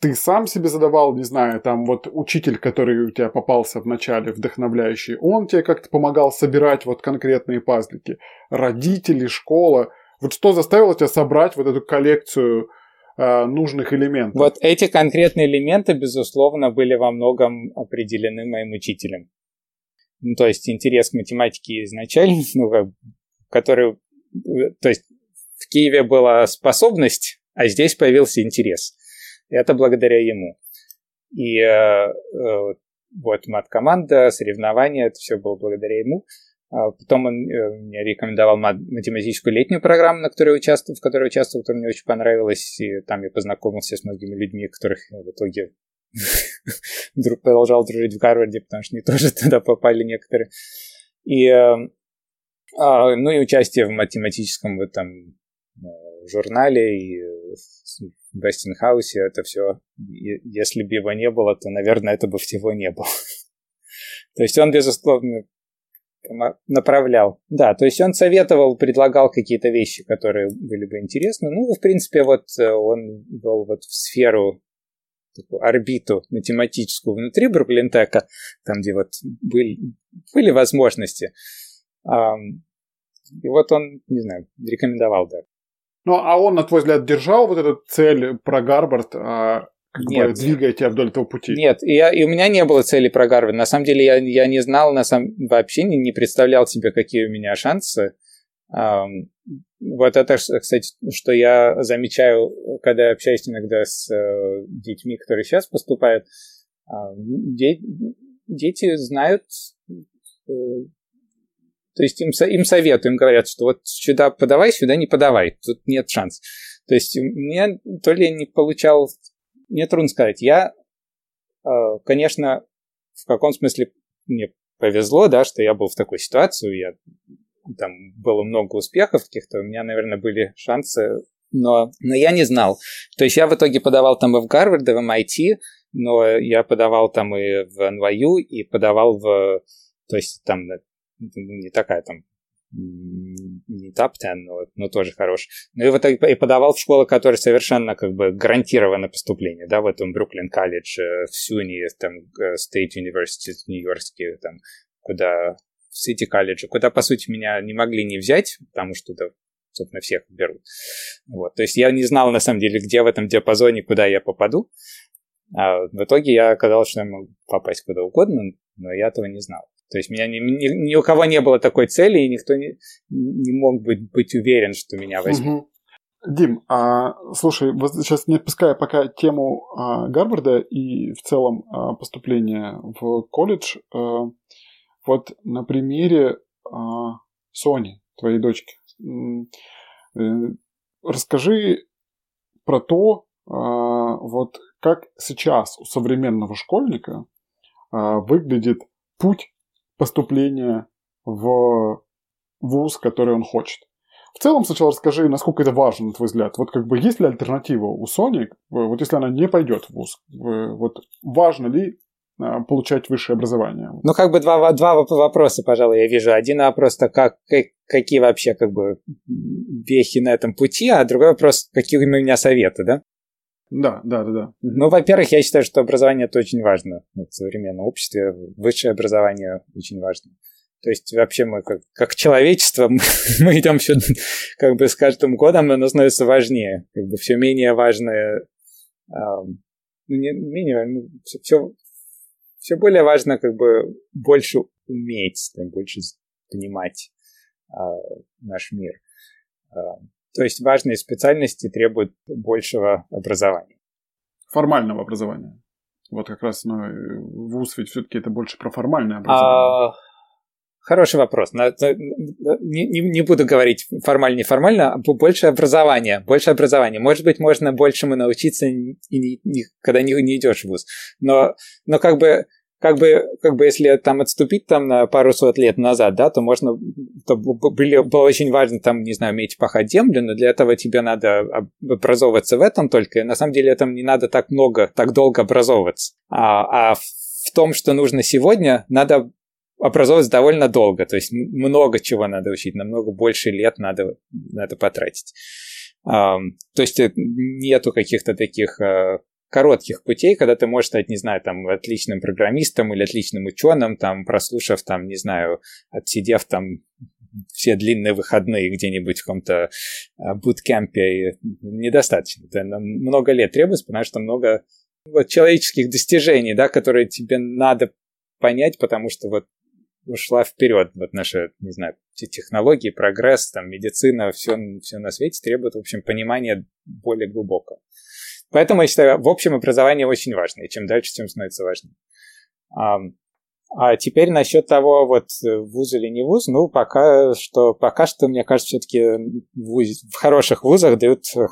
ты сам себе задавал, не знаю, там вот учитель, который у тебя попался в начале, вдохновляющий, он тебе как-то помогал собирать вот конкретные пазлики, родители, школа. Вот что заставило тебя собрать вот эту коллекцию э, нужных элементов? Вот эти конкретные элементы, безусловно, были во многом определены моим учителем. Ну, то есть интерес к математике изначально, ну, который то есть в Киеве была способность, а здесь появился интерес. Это благодаря ему. И э, э, вот мат-команда, соревнования, это все было благодаря ему. А потом он э, мне рекомендовал математическую летнюю программу, на которой участвовал, в которой участвовал, которая мне очень понравилась. И там я познакомился с многими людьми, которых в итоге продолжал дружить в Гарварде, потому что они тоже туда попали некоторые. И а, ну и участие в математическом в этом э, журнале и в Вестингхаусе, это все, если бы его не было, то, наверное, это бы всего не было. то есть он, безусловно, направлял. Да, то есть он советовал, предлагал какие-то вещи, которые были бы интересны. Ну, в принципе, вот э, он был вот в сферу такую орбиту математическую внутри Бруклинтека, там, где вот были, были возможности. И вот он, не знаю, рекомендовал, да. Ну, а он, на твой взгляд, держал вот эту цель про Гарвард, а, как нет, бы двигая тебя вдоль этого пути? Нет, и, я, и у меня не было цели про Гарвард. На самом деле я, я не знал, на самом, вообще не, не представлял себе, какие у меня шансы. Um, вот это, кстати, что я замечаю, когда общаюсь иногда с uh, детьми, которые сейчас поступают, А, дети знают, э, то есть им, им советуют, им говорят, что вот сюда подавай, сюда не подавай, тут нет шанс. То есть мне то ли не получал, мне трудно сказать. Я, э, конечно, в каком смысле мне повезло, да, что я был в такой ситуации, я там было много успехов каких-то, у меня, наверное, были шансы, но, но я не знал. То есть я в итоге подавал там и в Гарвард, и в MIT, но я подавал там и в NYU, и подавал в... То есть там не такая там не топ-10, но, но тоже хорош. Ну и вот и подавал в школы, которые совершенно как бы гарантировано поступление, да, в этом Бруклин колледж, э, в Сюни, там, э, State University Нью-Йоркский, там, куда в Сити колледже, куда, по сути, меня не могли не взять, потому что, да, собственно, всех берут. Вот. То есть я не знал, на самом деле, где в этом диапазоне, куда я попаду. А в итоге я оказалось, что я могу попасть куда угодно, но я этого не знал. То есть меня ни, ни, ни у кого не было такой цели, и никто не, не мог быть, быть уверен, что меня возьмут. Угу. Дим, а, слушай, вот сейчас не отпуская пока тему а, Гарварда и в целом а, поступления в колледж, а, вот на примере а, Сони, твоей дочки, э, расскажи про то, а, вот как сейчас у современного школьника а, выглядит путь поступления в вуз, который он хочет. В целом, сначала расскажи, насколько это важно, на твой взгляд. Вот как бы есть ли альтернатива у Sony, вот если она не пойдет в вуз, вот важно ли а, получать высшее образование? Ну, как бы два, два вопроса, пожалуй, я вижу. Один вопрос, то как, какие вообще как бы вехи на этом пути, а другой вопрос, какие у меня советы, да? Да, да, да, да. Ну, во-первых, я считаю, что образование это очень важно в современном обществе. Высшее образование очень важно. То есть вообще мы как, как человечество, мы, мы идем все, как бы с каждым годом оно становится важнее. Как бы все менее важное, э, не, менее, ну, все, все, все более важно как бы больше уметь, больше понимать э, наш мир. То есть важные специальности требуют большего образования. Формального образования. Вот как раз ну, вуз ведь все-таки это больше про формальное образование. А, хороший вопрос. Не, не, не буду говорить формально, неформально, а больше образования. Больше образования. Может быть, можно большему научиться, и не, не, когда не, не идешь в вуз. Но, но как бы как бы, как бы если там отступить там на пару сот лет назад, да, то можно, то были, было очень важно там, не знаю, уметь пахать землю, но для этого тебе надо образовываться в этом только, на самом деле этом не надо так много, так долго образовываться. А, а в том, что нужно сегодня, надо образовываться довольно долго, то есть много чего надо учить, намного больше лет надо, надо потратить. Um, то есть э, нету каких-то таких uh, коротких путей, когда ты можешь стать, не знаю, там, отличным программистом или отличным ученым, там, прослушав, там, не знаю, отсидев там все длинные выходные где-нибудь в каком-то а, буткемпе, недостаточно. Это много лет требуется, потому что много вот, человеческих достижений, да, которые тебе надо понять, потому что вот ушла вперед. Вот наши, не знаю, технологии, прогресс, там, медицина, все, все на свете требует, в общем, понимания более глубокого. Поэтому я считаю, в общем, образование очень важно, и чем дальше, тем становится важнее. А, а теперь насчет того, вот вуз или не вуз, ну, пока что, пока что, мне кажется, все-таки в, хороших вузах дают э,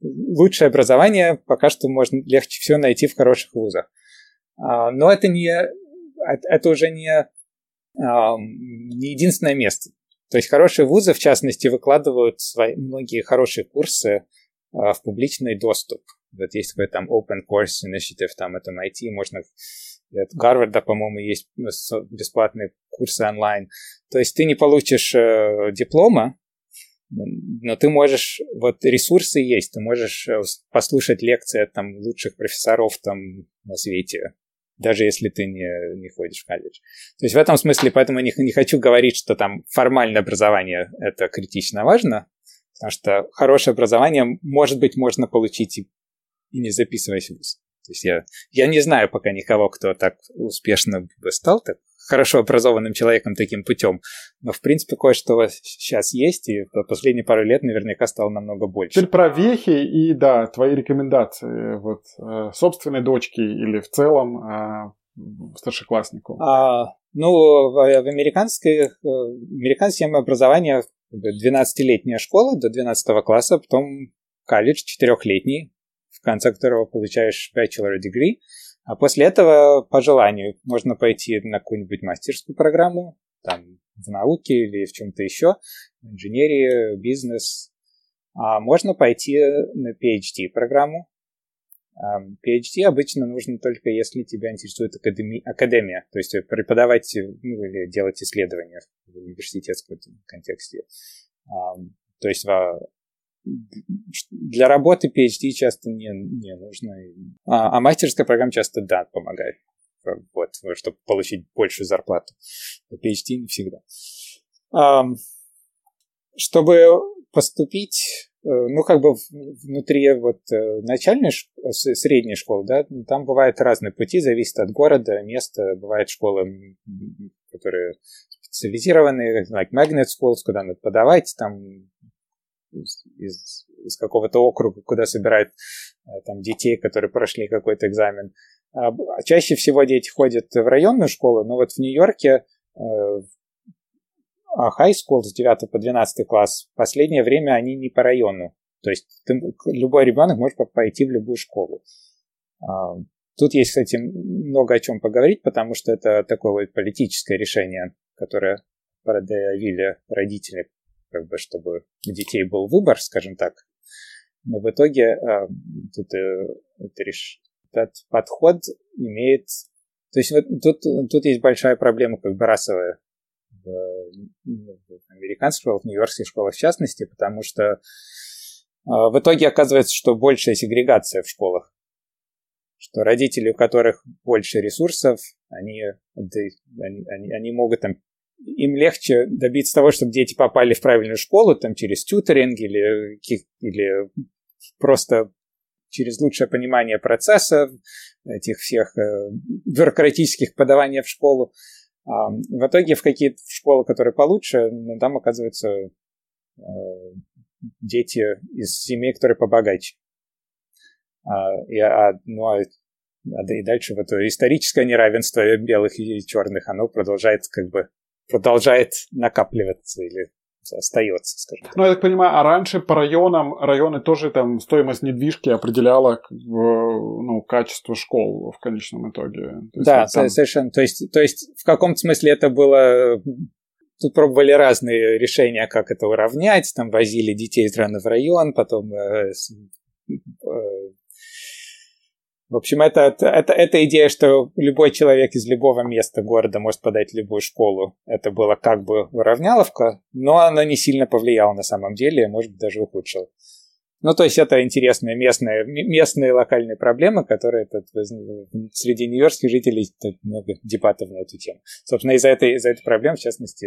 лучшее образование, пока что можно легче всего найти в хороших вузах. А, но это не, это уже не, не единственное место. То есть хорошие вузы, в частности, выкладывают свои, многие хорошие курсы в публичный доступ. Вот есть такой там Open Course Initiative, там это найти, можно от Гарварда, по-моему, есть бесплатные курсы онлайн. То есть ты не получишь э, диплома, но ты можешь, вот ресурсы есть, ты можешь э, послушать лекции от там лучших профессоров там на свете, даже если ты не, не ходишь в колледж. То есть в этом смысле, поэтому не, не хочу говорить, что там формальное образование это критично важно, Потому что хорошее образование, может быть, можно получить и, и не записываясь в ВУЗ. То есть я, я не знаю пока никого, кто так успешно бы стал так хорошо образованным человеком таким путем. Но, в принципе, кое-что сейчас есть, и в последние пару лет наверняка стало намного больше. Теперь про вехи и, да, твои рекомендации вот э, собственной дочки или в целом э, старшекласснику. А, ну, в, в американской, э, американской системе образования 12-летняя школа до 12 класса, потом колледж четырехлетний, в конце которого получаешь bachelor degree, а после этого, по желанию, можно пойти на какую-нибудь мастерскую программу, там, в науке или в чем-то еще, в инженерии, бизнес. А можно пойти на PhD-программу. PhD обычно нужно только если тебя интересует академи- академия, то есть преподавать ну, или делать исследования в университетском контексте. То есть для работы PhD часто не, не нужно. А, а мастерская программа часто, да, помогает. Вот, чтобы получить большую зарплату. PhD не всегда. Чтобы поступить, э, ну, как бы внутри вот э, начальной, средней школы, да, там бывают разные пути, зависит от города, места. Бывают школы, которые специализированные, like magnet schools, куда надо подавать, там из, из, какого-то округа, куда собирают э, там детей, которые прошли какой-то экзамен. А, а чаще всего дети ходят в районную школу, но вот в Нью-Йорке э, high school с 9 по 12 класс, в последнее время они не по району. То есть ты, любой ребенок может пойти в любую школу. А, тут есть, кстати, много о чем поговорить, потому что это такое вот политическое решение, которое проявили родители как бы, чтобы у детей был выбор, скажем так. Но в итоге э, тут э, это реш... этот подход имеет... То есть вот тут, тут есть большая проблема как бы расовая американских школах, в нью-йоркских школах в частности, потому что э, в итоге оказывается, что большая сегрегация в школах. Что родители, у которых больше ресурсов, они, они, они, они могут там им легче добиться того, чтобы дети попали в правильную школу, там, через тьюторинг или, или просто через лучшее понимание процесса, этих всех э, бюрократических подаваний в школу. В итоге в какие-то школы, которые получше, ну, там оказываются э, дети из семей, которые побогаче. А, и, а, ну, а, и дальше вот историческое неравенство белых и черных, оно продолжает как бы продолжает накапливаться или остается, скажем так. Ну, я так понимаю, а раньше по районам, районы тоже там стоимость недвижки определяла ну, качество школ в конечном итоге. да, вот там... совершенно. То есть, то есть в каком-то смысле это было Тут пробовали разные решения, как это уравнять. Там возили детей из района в район, потом э, э, в общем, это, это, это идея, что любой человек из любого места города может подать в любую школу. Это было как бы уравняловка, но она не сильно повлияла на самом деле, может быть, даже ухудшила. Ну, то есть это интересные местные, местные локальные проблемы, которые тут, среди нью-йоркских жителей тут много дебатов на эту тему. Собственно, из-за этой, из-за этой проблемы, в частности,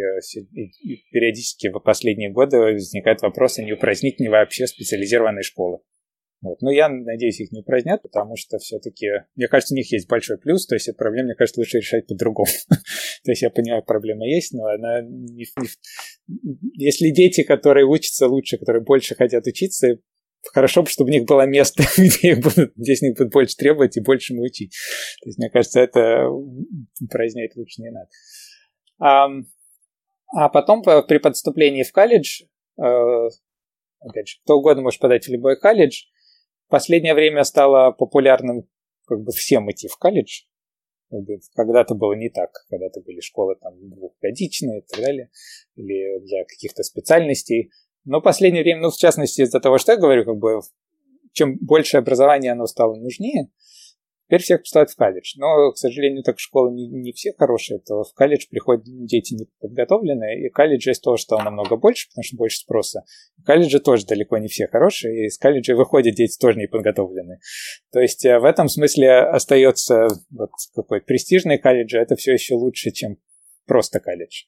периодически в последние годы возникает вопрос, а не упразднить ли вообще специализированные школы. Вот. Но я надеюсь, их не упразднят, потому что все-таки, мне кажется, у них есть большой плюс, то есть эту проблему, мне кажется, лучше решать по-другому. то есть я понимаю, проблема есть, но она не, не... Если дети, которые учатся лучше, которые больше хотят учиться, хорошо бы, чтобы у них было место, где, их будут, где с них будут больше требовать и больше учить. То есть, мне кажется, это упразднять лучше не надо. А, а потом при подступлении в колледж, э, опять же, кто угодно может подать в любой колледж, последнее время стало популярным как бы всем идти в колледж. Когда-то было не так, когда-то были школы там двухгодичные и так далее, или для каких-то специальностей. Но в последнее время, ну, в частности, из-за того, что я говорю, как бы, чем больше образования оно стало нужнее, Теперь всех поступают в колледж. Но, к сожалению, так школы не, не все хорошие. То в колледж приходят дети неподготовленные, и колледжа из того стало намного больше, потому что больше спроса. В колледже тоже далеко не все хорошие, и из колледжа выходят дети тоже неподготовленные. То есть э, в этом смысле остается вот какой престижный колледж, а это все еще лучше, чем просто колледж.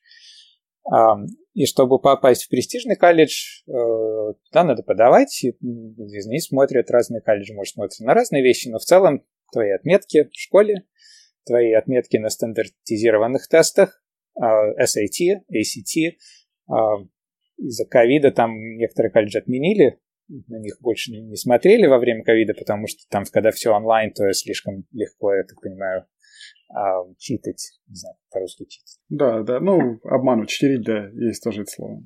И чтобы попасть в престижный колледж, э, туда надо подавать. И них смотрят разные колледжи, может, смотрят на разные вещи, но в целом твои отметки в школе, твои отметки на стандартизированных тестах, SAT, ACT. Из-за ковида там некоторые колледжи отменили, на них больше не смотрели во время ковида, потому что там, когда все онлайн, то слишком легко, я так понимаю, читать, не знаю, по-русски читать. Да, да, ну, обмануть, читерить, да, есть тоже это слово.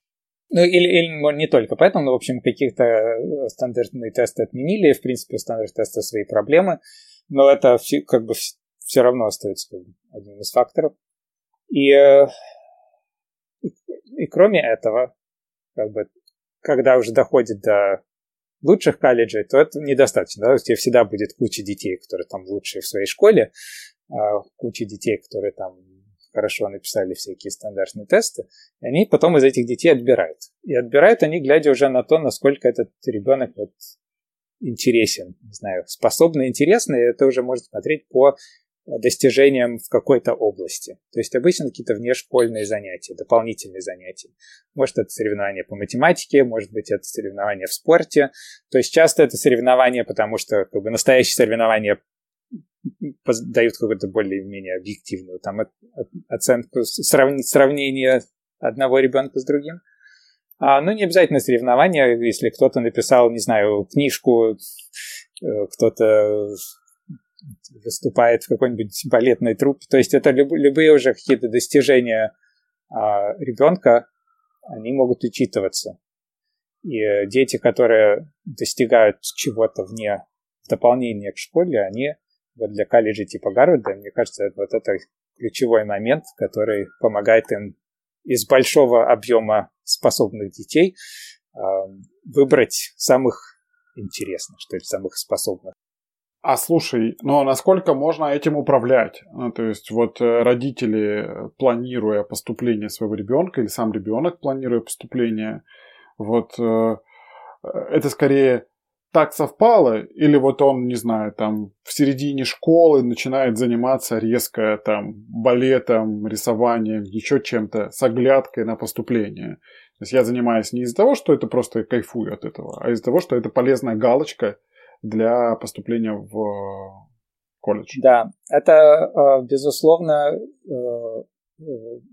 Ну, или, или не только поэтому, но, в общем, каких-то э, стандартные тесты отменили, в принципе, у стандартных тестов свои проблемы, но это как бы все равно остается как бы, одним из факторов. И, э, и, и кроме этого, как бы, когда уже доходит до лучших колледжей, то это недостаточно. Да? У тебя всегда будет куча детей, которые там лучшие в своей школе, а куча детей, которые там хорошо написали всякие стандартные тесты, и они потом из этих детей отбирают. И отбирают они, глядя уже на то, насколько этот ребенок вот интересен, не знаю, способный, интересный, это уже можно смотреть по достижениям в какой-то области. То есть обычно какие-то внешкольные занятия, дополнительные занятия. Может, это соревнования по математике, может быть, это соревнования в спорте. То есть часто это соревнования, потому что как бы, настоящие соревнования дают какую-то более-менее объективную там, оценку, сравнение одного ребенка с другим. А, ну, не обязательно соревнования, если кто-то написал, не знаю, книжку, э, кто-то выступает в какой-нибудь балетной труппе. То есть это люб, любые уже какие-то достижения а, ребенка, они могут учитываться. И дети, которые достигают чего-то вне дополнения к школе, они вот для колледжей типа Гарварда, мне кажется, вот это ключевой момент, который помогает им из большого объема способных детей э, выбрать самых интересных, что ли, самых способных. А слушай, ну а насколько можно этим управлять? Ну, то есть вот э, родители, планируя поступление своего ребенка, или сам ребенок, планируя поступление, вот э, это скорее так совпало, или вот он, не знаю, там в середине школы начинает заниматься резко там балетом, рисованием, еще чем-то, с оглядкой на поступление. То есть я занимаюсь не из-за того, что это просто кайфую от этого, а из-за того, что это полезная галочка для поступления в колледж. Да, это, э, безусловно, э,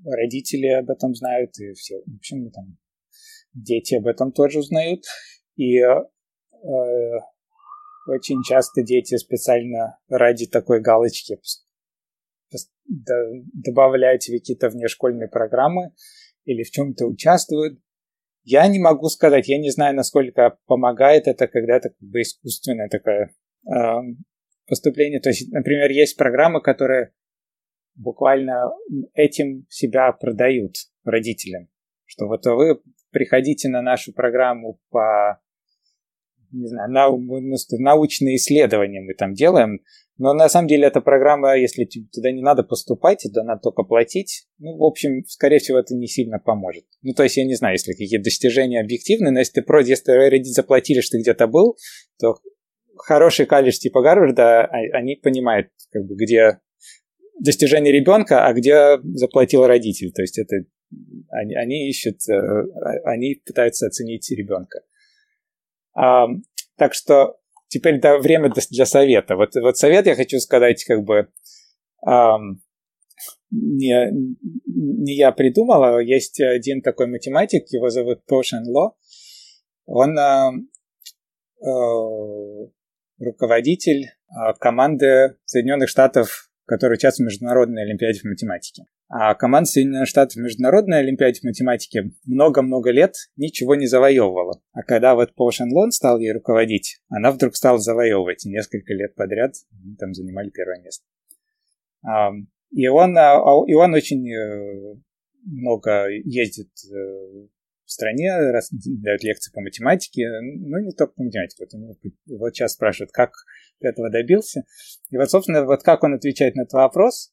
родители об этом знают, и все, в общем, там, дети об этом тоже узнают. И Э, очень часто дети специально ради такой галочки добавляют в какие-то внешкольные программы или в чем-то участвуют. Я не могу сказать, я не знаю, насколько помогает это, когда это как бы искусственное такое э, поступление. То есть, например, есть программы, которые буквально этим себя продают родителям. Что вот вы приходите на нашу программу по не знаю, нау, научные исследования мы там делаем, но на самом деле эта программа, если туда не надо поступать, туда надо только платить, ну, в общем, скорее всего, это не сильно поможет. Ну, то есть, я не знаю, если какие достижения объективны, но если ты просто, если заплатили, что ты где-то был, то хороший колледж типа Гарварда, а, они понимают, как бы, где достижение ребенка, а где заплатил родитель. То есть это они, они ищут, э, а, они пытаются оценить ребенка. Так что теперь да, время для совета. Вот, вот совет я хочу сказать, как бы не, не я придумал, а есть один такой математик, его зовут Пошен Ло. Он а, а, руководитель а, команды Соединенных Штатов, который участвует в Международной Олимпиаде в математике. А команда Соединенных Штатов в Международной Олимпиаде в математике много-много лет ничего не завоевывала. А когда вот Пол Шенлон стал ей руководить, она вдруг стала завоевывать. И несколько лет подряд там занимали первое место. И он, а, а, и он очень э, много ездит э, в стране, раз, дает лекции по математике, ну, не только по математике. Вот, вот сейчас спрашивают, как этого добился. И вот, собственно, вот как он отвечает на этот вопрос –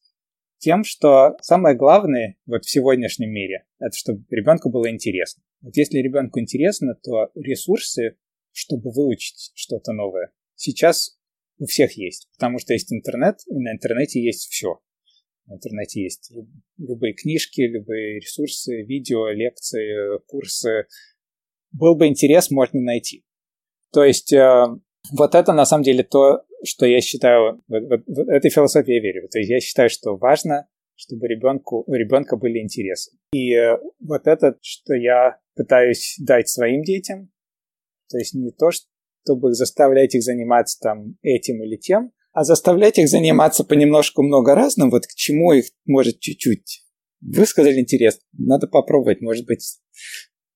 тем, что самое главное вот в сегодняшнем мире, это чтобы ребенку было интересно. Вот если ребенку интересно, то ресурсы, чтобы выучить что-то новое, сейчас у всех есть, потому что есть интернет, и на интернете есть все. На интернете есть любые книжки, любые ресурсы, видео, лекции, курсы. Был бы интерес, можно найти. То есть э, вот это на самом деле то, что я считаю, вот, вот, вот этой философии я верю. То есть я считаю, что важно, чтобы ребенку, у ребенка были интересы. И э, вот это, что я пытаюсь дать своим детям, то есть не то, чтобы заставлять их заниматься там этим или тем, а заставлять их заниматься понемножку много разным, вот к чему их может чуть-чуть высказали интерес, надо попробовать, может быть,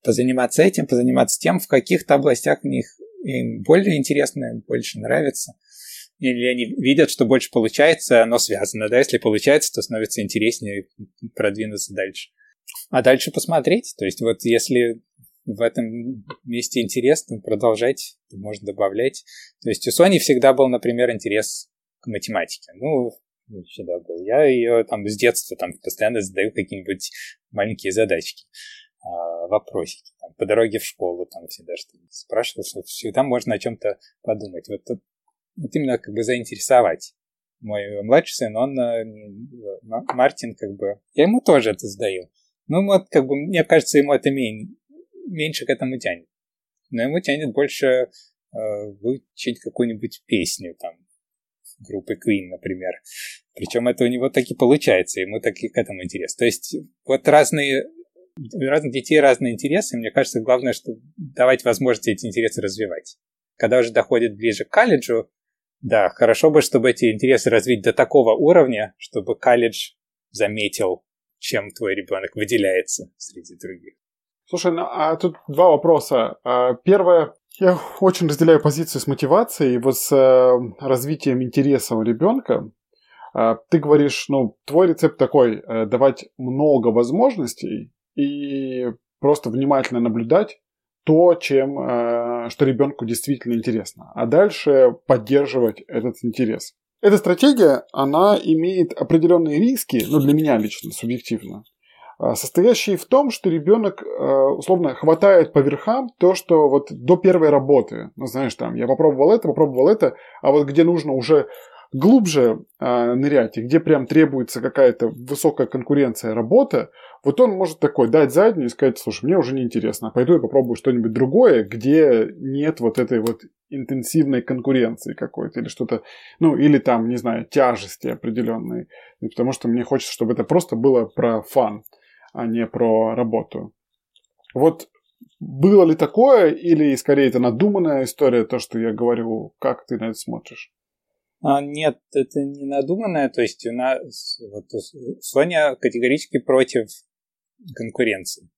позаниматься этим, позаниматься тем, в каких-то областях у них им более интересно, больше нравится. Или они видят, что больше получается, оно связано, да, если получается, то становится интереснее продвинуться дальше. А дальше посмотреть, то есть вот если в этом месте интересно, продолжать, можно добавлять. То есть у Сони всегда был, например, интерес к математике. Ну, всегда был. Я ее там с детства там постоянно задаю какие-нибудь маленькие задачки, а, вопросики. Там, по дороге в школу там всегда что спрашивал, что всегда можно о чем-то подумать. Вот, тут, вот именно как бы заинтересовать. Мой младший сын, он, э, Мартин, как бы, я ему тоже это задаю. Ну, вот, как бы, мне кажется, ему это менее, меньше к этому тянет. Но ему тянет больше э, выучить какую-нибудь песню, там, группы Queen, например. Причем это у него так и получается, ему так и к этому интерес. То есть вот разные у разных детей разные интересы, мне кажется, главное, что давать возможность эти интересы развивать. Когда уже доходит ближе к колледжу, да, хорошо бы, чтобы эти интересы развить до такого уровня, чтобы колледж заметил, чем твой ребенок выделяется среди других. Слушай, ну, а тут два вопроса. А, первое, я очень разделяю позицию с мотивацией, вот с э, развитием интереса у ребенка. Э, ты говоришь, ну, твой рецепт такой, э, давать много возможностей и просто внимательно наблюдать то, чем, э, что ребенку действительно интересно, а дальше поддерживать этот интерес. Эта стратегия, она имеет определенные риски, ну, для меня лично, субъективно, а, состоящие в том, что ребенок а, условно хватает по верхам то, что вот до первой работы, ну знаешь, там я попробовал это, попробовал это, а вот где нужно уже глубже э, нырять, и где прям требуется какая-то высокая конкуренция работа, вот он может такой дать заднюю и сказать, слушай, мне уже не интересно, пойду я попробую что-нибудь другое, где нет вот этой вот интенсивной конкуренции какой-то, или что-то, ну, или там, не знаю, тяжести определенной, потому что мне хочется, чтобы это просто было про фан а не про работу. Вот было ли такое, или скорее это надуманная история, то, что я говорю, как ты на это смотришь? А, нет, это не надуманное, то есть у нас вот, Соня категорически против конкуренции.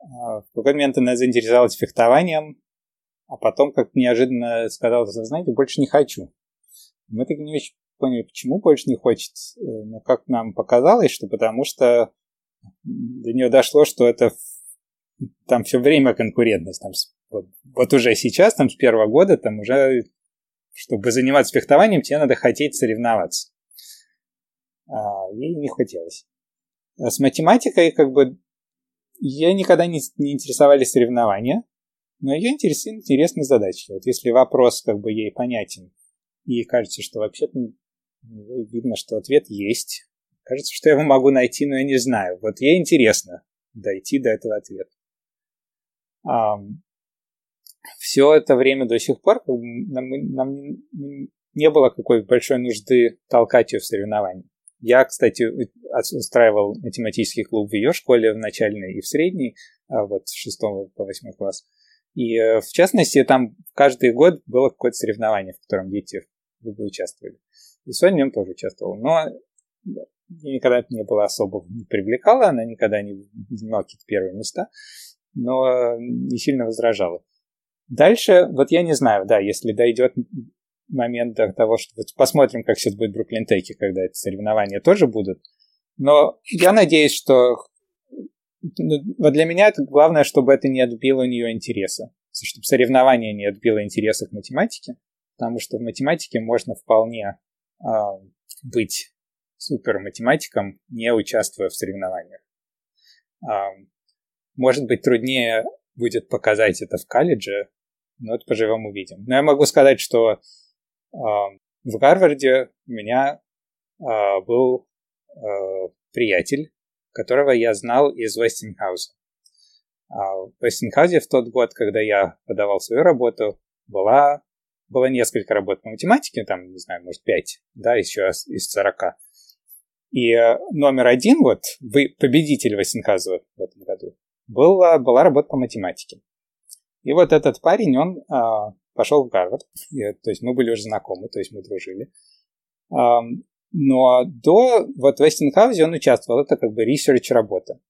А, в какой момент она заинтересовалась фехтованием, а потом как неожиданно сказала, знаете, больше не хочу. Мы так не очень поняли, почему больше не хочет. Э, но как нам показалось, что потому что до нее дошло, что это там все время конкурентность. Там, вот, вот уже сейчас, там с первого года, там уже, чтобы заниматься фехтованием, тебе надо хотеть соревноваться. А ей не хотелось. А с математикой, как бы, я никогда не, не интересовались соревнования, но ее интересуют интересные задачи. Вот если вопрос как бы ей понятен, и кажется, что вообще-то видно, что ответ есть, Кажется, что я его могу найти, но я не знаю. Вот ей интересно дойти до этого ответа. А, все это время до сих пор нам, нам не было какой большой нужды толкать ее в соревнования. Я, кстати, устраивал математический клуб в ее школе, в начальной и в средней, а вот с 6 по 8 класс. И э, в частности, там каждый год было какое-то соревнование, в котором дети участвовали. И Соня в нем тоже участвовала. Но никогда это не было особо не привлекало, она никогда не занимала какие-то первые места, но не сильно возражала. Дальше, вот я не знаю, да, если дойдет момент до того, что посмотрим, как сейчас будет Бруклин Тейки, когда это соревнования тоже будут. Но я надеюсь, что ну, вот для меня это главное, чтобы это не отбило у нее интереса. Чтобы соревнование не отбило интереса к математике, потому что в математике можно вполне э, быть супер математиком, не участвуя в соревнованиях. Может быть, труднее будет показать это в колледже, но это поживем увидим. Но я могу сказать, что в Гарварде у меня а, был а, приятель, которого я знал из Вестингхауза. А в Вестингхаузе в тот год, когда я подавал свою работу, была было несколько работ по математике, там, не знаю, может, пять, да, еще из 40. И э, номер один, вот, вы, победитель Васенхазова в этом году, была, была работа по математике. И вот этот парень, он а, пошел в Гарвард, и, то есть мы были уже знакомы, то есть мы дружили. А, но до, вот в Вестингхаузе он участвовал, это как бы research работа.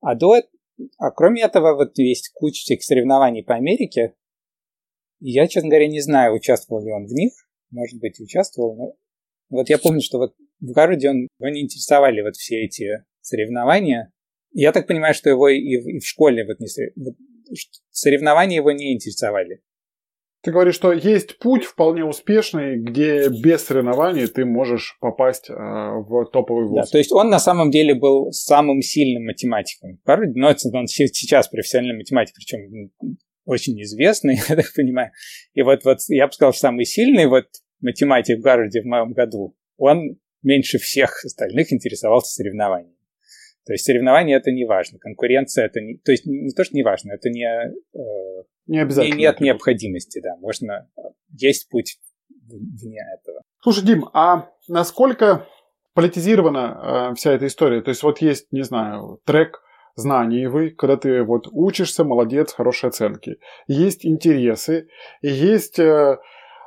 А до, а кроме этого, вот есть куча всяких соревнований по Америке. Я, честно говоря, не знаю, участвовал ли он в них. Может быть, участвовал, но вот я помню, что вот в Гарварде он, его не интересовали вот все эти соревнования. Я так понимаю, что его и в, и в школе вот не соревнования его не интересовали. Ты говоришь, что есть путь вполне успешный, где без соревнований ты можешь попасть э, в топовый вуз. Да, то есть он на самом деле был самым сильным математиком. Но это он сейчас профессиональный математик, причем очень известный, я так понимаю. И вот, вот я бы сказал, самый сильный вот математик в Гарварде в моем году, он меньше всех остальных интересовался соревнованиями. То есть соревнования это не важно, конкуренция это не... То есть не то, что не важно, это не... Э, не обязательно. И нет необходимости, да. Можно... Есть путь вне этого. Слушай, Дим, а насколько политизирована э, вся эта история? То есть вот есть, не знаю, трек знаний вы, когда ты вот учишься, молодец, хорошие оценки. Есть интересы, есть, э,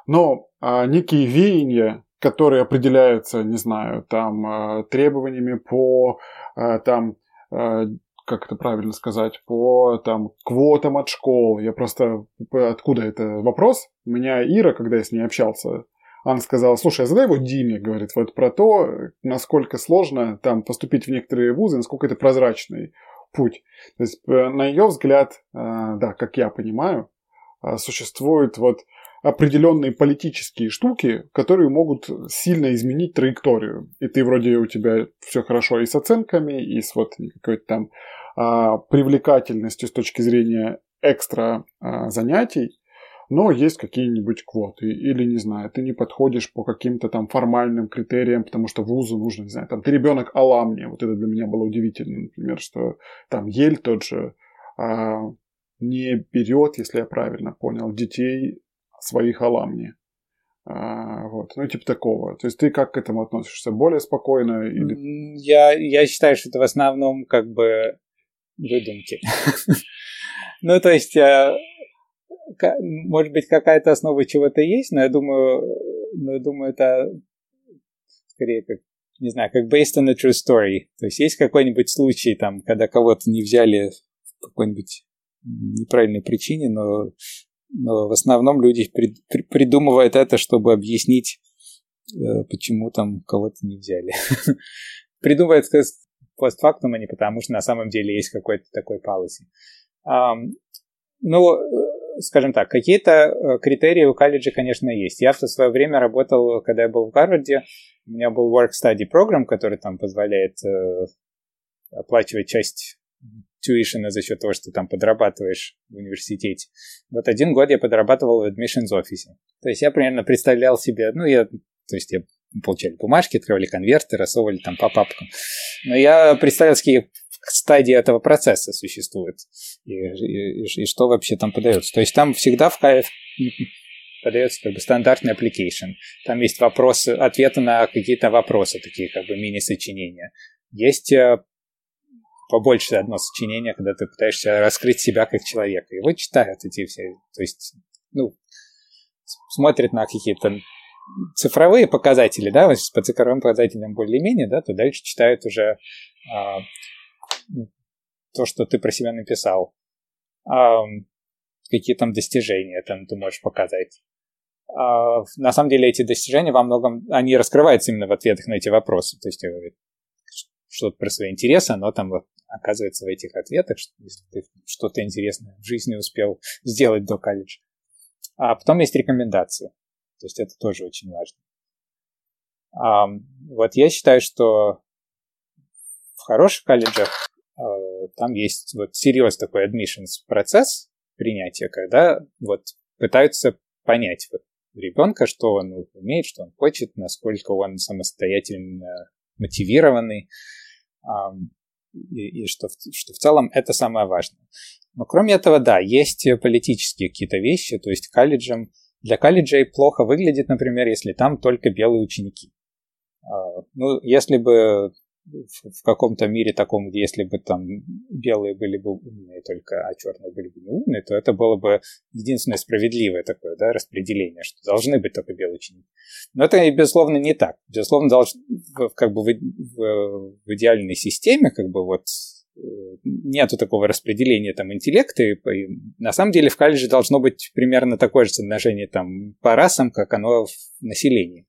ну, э, некие веяния, которые определяются, не знаю, там, э, требованиями по Э, там э, как это правильно сказать, по там квотам от школ. Я просто откуда это вопрос? У меня Ира, когда я с ней общался, она сказала, слушай, а задай его Диме, говорит, вот про то, насколько сложно там поступить в некоторые вузы, насколько это прозрачный путь. То есть, на ее взгляд, да, как я понимаю, существует вот определенные политические штуки, которые могут сильно изменить траекторию. И ты вроде у тебя все хорошо и с оценками, и с вот какой-то там а, привлекательностью с точки зрения экстра а, занятий, но есть какие-нибудь квоты, или, не знаю, ты не подходишь по каким-то там формальным критериям, потому что вузу нужно, не знаю, там, ты ребенок аламни, вот это для меня было удивительно, например, что там Ель тот же а, не берет, если я правильно понял, детей своих аламни. А, вот, ну, типа такого. То есть ты как к этому относишься? Более спокойно? Или... Я, я считаю, что это в основном как бы выдумки. ну, то есть, э, может быть, какая-то основа чего-то есть, но я думаю, но я думаю, это скорее как, не знаю, как based on a true story. То есть есть какой-нибудь случай, там, когда кого-то не взяли по какой-нибудь неправильной причине, но в основном люди при, при, придумывают это, чтобы объяснить, э, почему там кого-то не взяли. Придумывают постфактум, а не потому, что на самом деле есть какой-то такой policy. Um, ну, э, скажем так, какие-то э, критерии у колледжа, конечно, есть. Я в свое время работал, когда я был в Гарварде, у меня был work-study program, который там позволяет оплачивать часть tuition за счет того, что там подрабатываешь в университете. Вот один год я подрабатывал в admissions офисе. То есть я примерно представлял себе, ну, я, то есть я получали бумажки, открывали конверты, рассовывали там по папкам. Но я представлял, какие стадии этого процесса существуют и, и, и, что вообще там подается. То есть там всегда в кайф подается как бы стандартный application. Там есть вопросы, ответы на какие-то вопросы, такие как бы мини-сочинения. Есть э, побольше одно сочинение, когда ты пытаешься раскрыть себя как человека. Его читают эти все, то есть, ну, смотрят на какие-то цифровые показатели, да, по цифровым показателям более-менее, да, то дальше читают уже а, то, что ты про себя написал. А, какие там достижения там ты можешь показать. А, на самом деле эти достижения во многом, они раскрываются именно в ответах на эти вопросы. То есть что-то про свои интересы, оно там вот оказывается в этих ответах, что, если ты что-то интересное в жизни успел сделать до колледжа. А потом есть рекомендации. То есть это тоже очень важно. А, вот я считаю, что в хороших колледжах а, там есть вот серьезный такой admissions процесс принятия, когда вот пытаются понять вот ребенка, что он умеет, что он хочет, насколько он самостоятельно мотивированный и, и что, что в целом это самое важное. Но кроме этого, да, есть политические какие-то вещи, то есть колледжам для колледжей плохо выглядит, например, если там только белые ученики. А, ну, если бы в каком-то мире таком, где если бы там белые были бы умные только, а черные были бы не умные, то это было бы единственное справедливое такое да, распределение, что должны быть только белые ученики. Но это, безусловно, не так. Безусловно, как бы в, в, в идеальной системе как бы вот э, нету такого распределения там интеллекта. И, и, на самом деле в колледже должно быть примерно такое же соотношение там по расам, как оно в населении.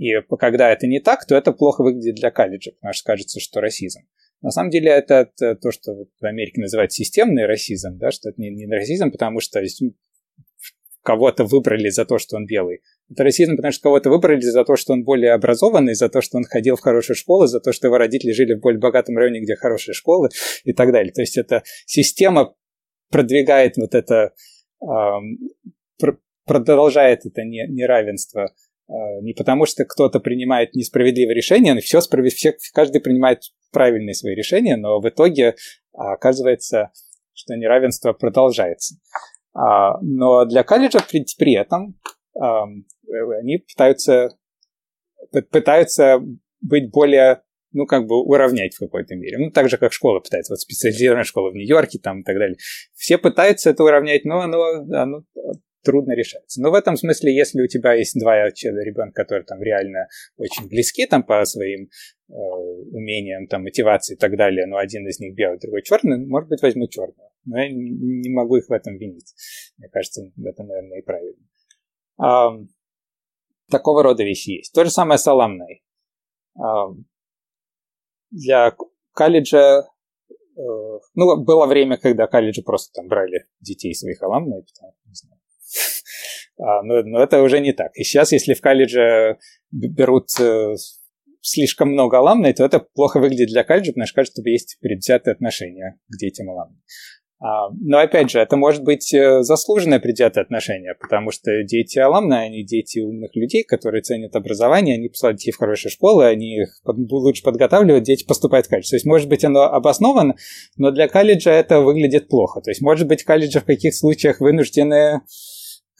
И когда это не так, то это плохо выглядит для колледжа, потому что кажется, что расизм. На самом деле это, то, что в Америке называют системный расизм, да, что это не, не расизм, потому что кого-то выбрали за то, что он белый. Это расизм, потому что кого-то выбрали за то, что он более образованный, за то, что он ходил в хорошую школу, за то, что его родители жили в более богатом районе, где хорошие школы и так далее. То есть эта система продвигает вот это, продолжает это неравенство не потому, что кто-то принимает несправедливое решение, но все, справед... все, каждый принимает правильные свои решения, но в итоге а, оказывается, что неравенство продолжается. А, но для колледжа при, при этом они пытаются, пытаются быть более ну, как бы уравнять в какой-то мере. Ну, так же, как школа пытается, вот специализированная школа в Нью-Йорке там и так далее. Все пытаются это уравнять, но оно, оно трудно решается. Но в этом смысле, если у тебя есть два ребенка, которые там реально очень близки там по своим э, умениям, там, мотивации и так далее, но один из них белый, другой черный, может быть, возьму черного. Но я не могу их в этом винить. Мне кажется, это, наверное, и правильно. А, такого рода вещи есть. То же самое с аламной. А, для колледжа э, ну, было время, когда колледжи просто там брали детей своих аламной, потому, не знаю, но, но это уже не так. И сейчас, если в колледже берут э, слишком много аламной, то это плохо выглядит для колледжа, потому что кажется, что есть предвзятые отношения к детям аламной. А, но опять же, это может быть э, заслуженное предвзятое отношение, потому что дети аламны, они дети умных людей, которые ценят образование, они посылают детей в хорошие школы, они их лучше подготавливают, дети поступают в колледж. То есть, может быть, оно обосновано, но для колледжа это выглядит плохо. То есть, может быть, колледжи в каких случаях вынуждены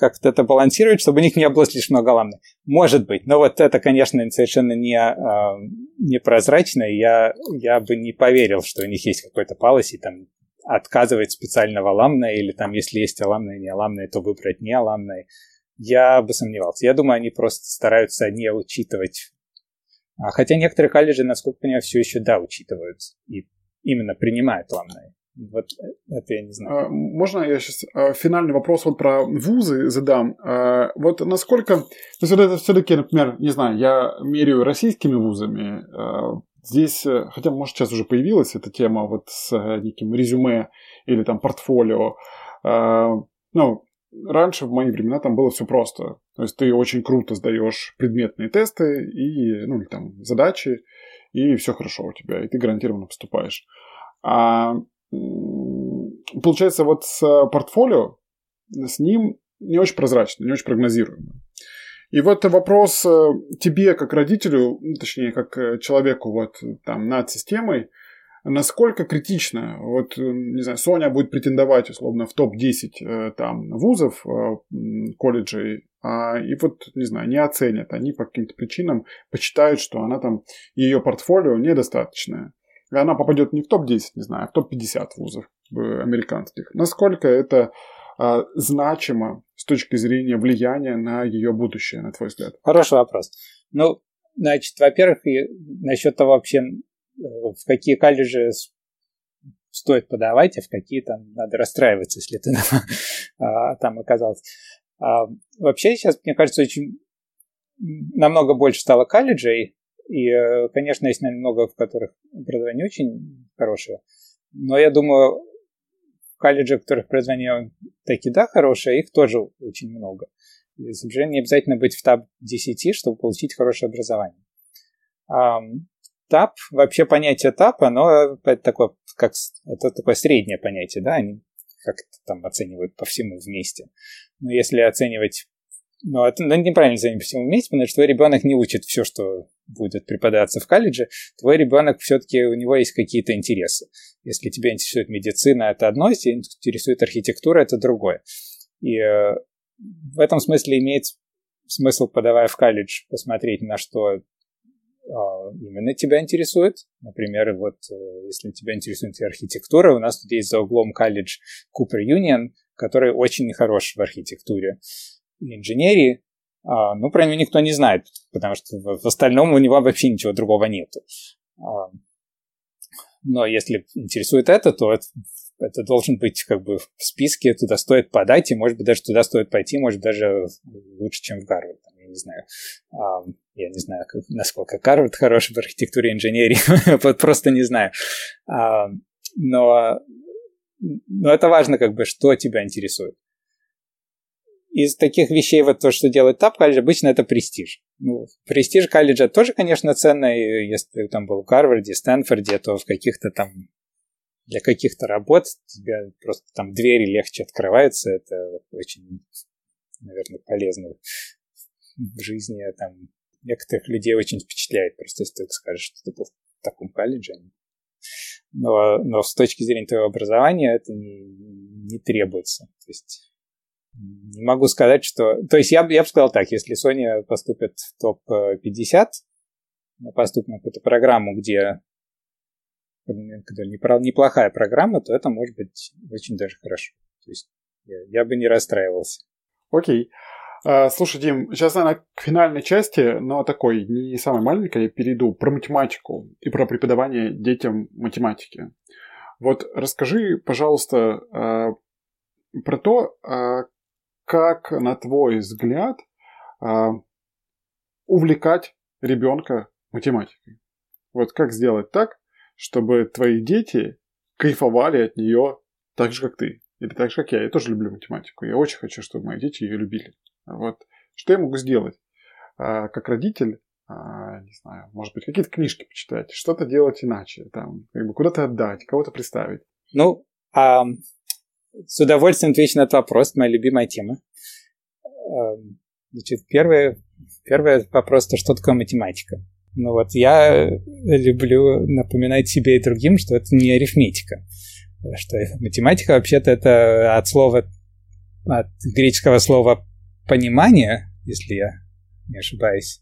как-то это балансировать, чтобы у них не было слишком много ламны. Может быть, но вот это, конечно, совершенно не, э, непрозрачно, и я, я бы не поверил, что у них есть какой-то policy, там, отказывать специального ламна, или там, если есть аламные и не аламные, то выбрать не аламные. Я бы сомневался. Я думаю, они просто стараются не учитывать. А, хотя некоторые колледжи, насколько я понимаю, все еще, да, учитывают и именно принимают ламные. Вот это я не знаю. А, можно я сейчас а, финальный вопрос вот про вузы задам? А, вот насколько... То есть вот это все-таки, например, не знаю, я меряю российскими вузами. Здесь, э, хотя, может, сейчас уже появилась эта тема вот с э, неким резюме или там портфолио. Ну, раньше, в мои времена, там было все просто. То есть ты очень круто сдаешь предметные тесты и, ну, или там задачи, и все хорошо у тебя, и ты гарантированно поступаешь. А получается, вот с э, портфолио, с ним не очень прозрачно, не очень прогнозируемо. И вот вопрос э, тебе, как родителю, ну, точнее, как э, человеку вот там над системой, насколько критично, вот, не знаю, Соня будет претендовать, условно, в топ-10 там вузов, колледжей, а, и вот, не знаю, не оценят, они по каким-то причинам посчитают, что она там, ее портфолио недостаточное и она попадет не в топ-10, не знаю, а в топ-50 вузов американских. Насколько это а, значимо с точки зрения влияния на ее будущее, на твой взгляд? Хороший вопрос. Ну, значит, во-первых, насчет того вообще, э, в какие колледжи стоит подавать, а в какие там надо расстраиваться, если ты там, там оказался. А, вообще сейчас, мне кажется, очень намного больше стало колледжей, и, э, конечно, есть, наверное, много, в которых образование очень хорошее. Но я думаю, колледжи, в которых образование таки да хорошее, их тоже очень много. И, собственно, не обязательно быть в ТАП-10, чтобы получить хорошее образование. ТАП, вообще понятие ТАП, оно это такое, как, это такое среднее понятие, да, они как-то там оценивают по всему вместе. Но если оценивать но это ну, неправильно оценивать по всему вместе, потому что твой ребенок не учит все, что будет преподаваться в колледже, твой ребенок все-таки, у него есть какие-то интересы. Если тебя интересует медицина, это одно, если интересует архитектура, это другое. И э, в этом смысле имеет смысл, подавая в колледж, посмотреть, на что а, именно тебя интересует. Например, вот э, если тебя интересует архитектура, у нас тут есть за углом колледж Cooper Union, который очень хорош в архитектуре инженерии. А, ну, про него никто не знает, потому что в остальном у него вообще ничего другого нет. А, но если интересует это, то это, это должен быть как бы в списке, туда стоит подать, и, может быть, даже туда стоит пойти, может, даже лучше, чем в Гарвард не знаю, я не знаю, насколько Гарвард хорош в архитектуре и инженерии, просто не знаю. Но, но это важно, как бы, что тебя интересует. Из таких вещей, вот то, что делает ТАП колледж, обычно это престиж. Ну, престиж колледжа тоже, конечно, ценно, и если ты там был в Гарварде, Стэнфорде, то в каких-то там для каких-то работ тебе просто там двери легче открываются, это очень, наверное, полезно в жизни там некоторых людей очень впечатляет, просто если ты скажешь, что ты был в таком колледже. Но, но с точки зрения твоего образования это не, не требуется. То есть не могу сказать, что... То есть я, я бы сказал так, если Sony поступит в топ-50, поступит на какую-то программу, где неплохая программа, то это может быть очень даже хорошо. То есть я, я бы не расстраивался. Окей. А, слушай, Дим, сейчас, наверное, к финальной части, но такой, не самой маленькой, перейду про математику и про преподавание детям математики. Вот расскажи, пожалуйста, а, про то, а, как, на твой взгляд, увлекать ребенка математикой. Вот как сделать так, чтобы твои дети кайфовали от нее так же, как ты. Или так же, как я. Я тоже люблю математику. Я очень хочу, чтобы мои дети ее любили. Вот. Что я могу сделать? А, как родитель, а, не знаю, может быть, какие-то книжки почитать, что-то делать иначе, там, как бы куда-то отдать, кого-то представить. Ну, а, с удовольствием отвечу на этот вопрос, моя любимая тема. А, значит, первый, первый вопрос, то что такое математика? Ну вот я люблю напоминать себе и другим, что это не арифметика. Что математика вообще-то это от слова, от греческого слова понимание, если я не ошибаюсь.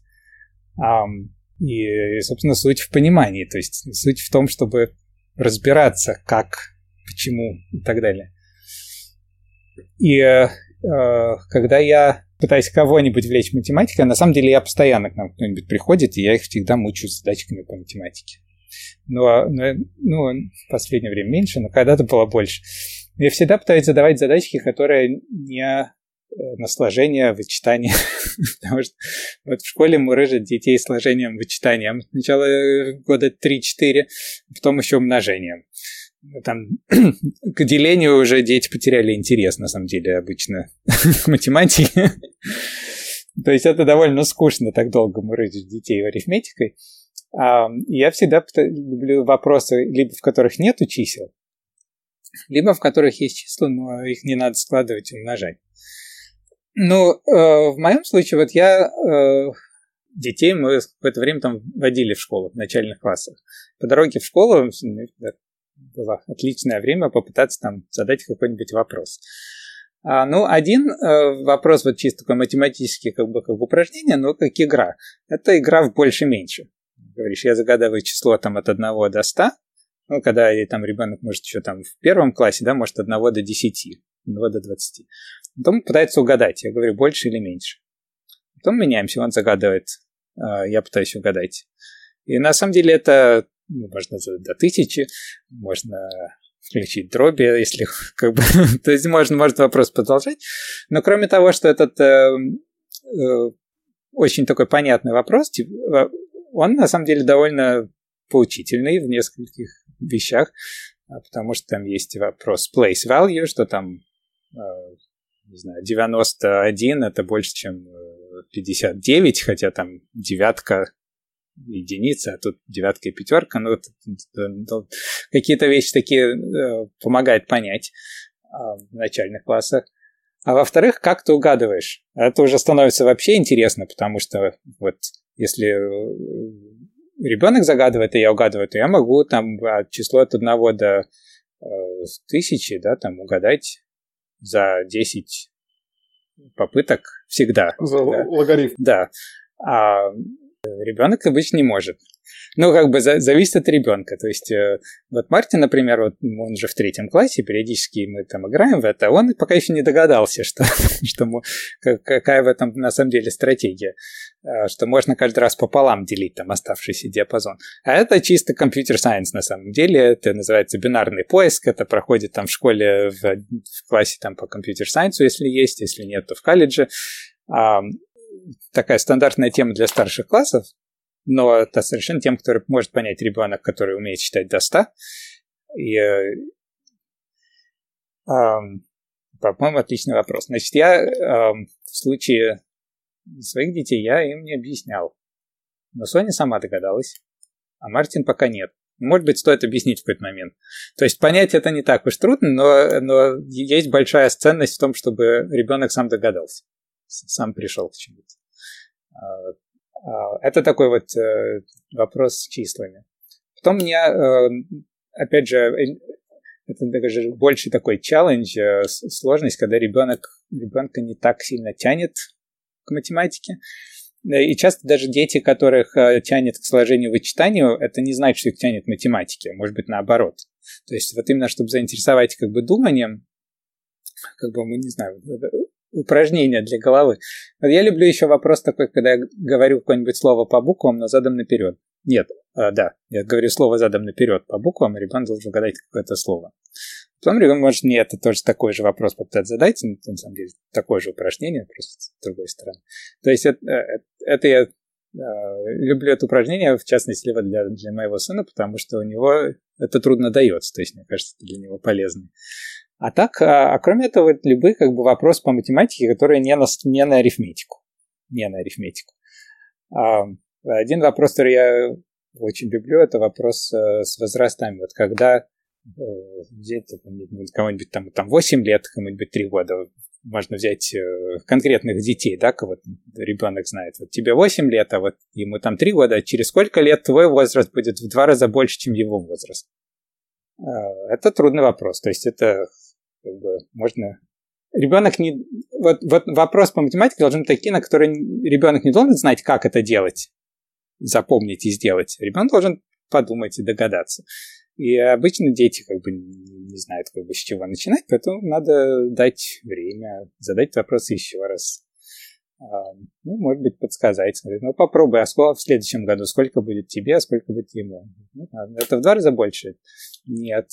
И, собственно, суть в понимании, то есть суть в том, чтобы разбираться, как, почему и так далее. И э, э, когда я пытаюсь кого-нибудь влечь в математику, на самом деле я постоянно к нам кто-нибудь приходит, и я их всегда мучу задачками по математике. Но, но ну, в последнее время меньше, но когда-то было больше. Я всегда пытаюсь задавать задачки, которые не Э, на сложение, вычитание. Потому что вот в школе мурыжат детей сложением, вычитанием. Сначала э, года 3-4, потом еще умножением. Там к делению уже дети потеряли интерес, на самом деле, обычно к математике. То есть это довольно скучно так долго мурыжить детей арифметикой. А, я всегда люблю вопросы, либо в которых нет чисел, либо в которых есть числа, но их не надо складывать и умножать. Ну, э, в моем случае, вот я э, детей мы в это время там водили в школу, в начальных классах. По дороге в школу было отличное время попытаться там задать какой-нибудь вопрос. А, ну, один э, вопрос вот чисто такой математический, как бы как упражнение, но как игра. Это игра в больше-меньше. Говоришь, я загадываю число там от 1 до 100, ну, когда там ребенок может еще там в первом классе, да, может от 1 до 10, 1 до 20. Потом пытается угадать. Я говорю, больше или меньше. Потом меняемся, он загадывает, а, я пытаюсь угадать. И на самом деле это ну, можно до тысячи, можно включить дроби, если как бы... то есть можно, может вопрос продолжать. Но кроме того, что этот э, э, очень такой понятный вопрос, типа, он на самом деле довольно поучительный в нескольких вещах, а, потому что там есть вопрос place value, что там э, не знаю, 91 это больше, чем 59, э, хотя там девятка единица, а тут девятка и пятерка, ну, какие-то вещи такие э, помогают понять а, в начальных классах. А во-вторых, как ты угадываешь? Это уже становится вообще интересно, потому что вот если э, ребенок загадывает, и я угадываю, то я могу там число от одного до э, тысячи, да, там угадать за 10 попыток всегда. За да. логарифм. Да. А ребенок обычно не может. Ну, как бы за, зависит от ребенка. То есть, э, вот Мартин, например, вот он же в третьем классе, периодически мы там играем в это, он пока еще не догадался, что, что мы, какая в этом на самом деле стратегия, э, что можно каждый раз пополам делить там оставшийся диапазон. А это чисто компьютер-сайенс на самом деле, это называется бинарный поиск, это проходит там в школе, в, в классе там по компьютер-сайенсу, если есть, если нет, то в колледже. Такая стандартная тема для старших классов, но это совершенно тем, который может понять ребенок, который умеет считать до 100. И, э, э, по-моему, отличный вопрос. Значит, я э, в случае своих детей я им не объяснял. Но Соня сама догадалась, а Мартин пока нет. Может быть, стоит объяснить в какой-то момент. То есть понять это не так уж трудно, но, но есть большая ценность в том, чтобы ребенок сам догадался, сам пришел к чему-то. А, а, это такой вот э, вопрос с числами. Потом мне, э, опять же, э, это даже больше такой челлендж, сложность, когда ребенок, ребенка не так сильно тянет к математике. И часто даже дети, которых тянет к сложению вычитанию, это не значит, что их тянет к математике, может быть, наоборот. То есть вот именно, чтобы заинтересовать как бы думанием, как бы, мы не знаю, упражнение для головы. Я люблю еще вопрос такой, когда я говорю какое-нибудь слово по буквам, но задом наперед. Нет, а, да, я говорю слово задом наперед по буквам, и ребенок должен угадать какое-то слово. Потом ребенок может мне это тоже такой же вопрос попытаться задать, но, на самом деле такое же упражнение, просто с другой стороны. То есть это, э, это я э, люблю это упражнение, в частности, для, для моего сына, потому что у него это трудно дается, то есть, мне кажется, это для него полезно. А так, а, а кроме этого, это любые как бы вопросы по математике, которые не на, не на арифметику. Не на арифметику. А, один вопрос, который я очень люблю, это вопрос а, с возрастами. Вот когда э, взять кого-нибудь там, там 8 лет, кому-нибудь 3 года, можно взять э, конкретных детей, да, кого ребенок знает. Вот тебе 8 лет, а вот ему там 3 года, через сколько лет твой возраст будет в два раза больше, чем его возраст? Это трудный вопрос. То есть это как бы можно... Ребенок не... Вот, вот вопрос по математике должен быть такие, на которые ребенок не должен знать, как это делать, запомнить и сделать. Ребенок должен подумать и догадаться. И обычно дети как бы не знают, как бы с чего начинать, поэтому надо дать время, задать вопрос еще раз. А, ну, может быть, подсказать. Сказать, ну, попробуй, а сколько в следующем году, сколько будет тебе, а сколько будет ему? Ну, это в два раза больше? Нет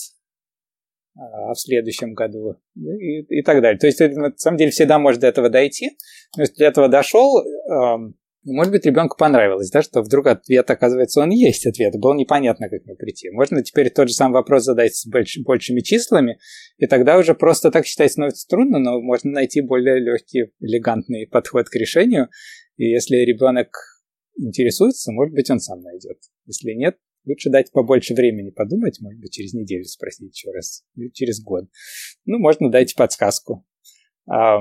а в следующем году и, и так далее. То есть, на самом деле, всегда может до этого дойти. Но если до этого дошел, может быть, ребенку понравилось, да, что вдруг ответ, оказывается, он есть ответ. Было непонятно, как ему прийти. Можно теперь тот же самый вопрос задать с больш, большими числами, и тогда уже просто так считать становится трудно, но можно найти более легкий, элегантный подход к решению. И если ребенок интересуется, может быть, он сам найдет. Если нет, Лучше дать побольше времени подумать, может быть, через неделю спросить еще раз, или через год. Ну, можно дать подсказку. А,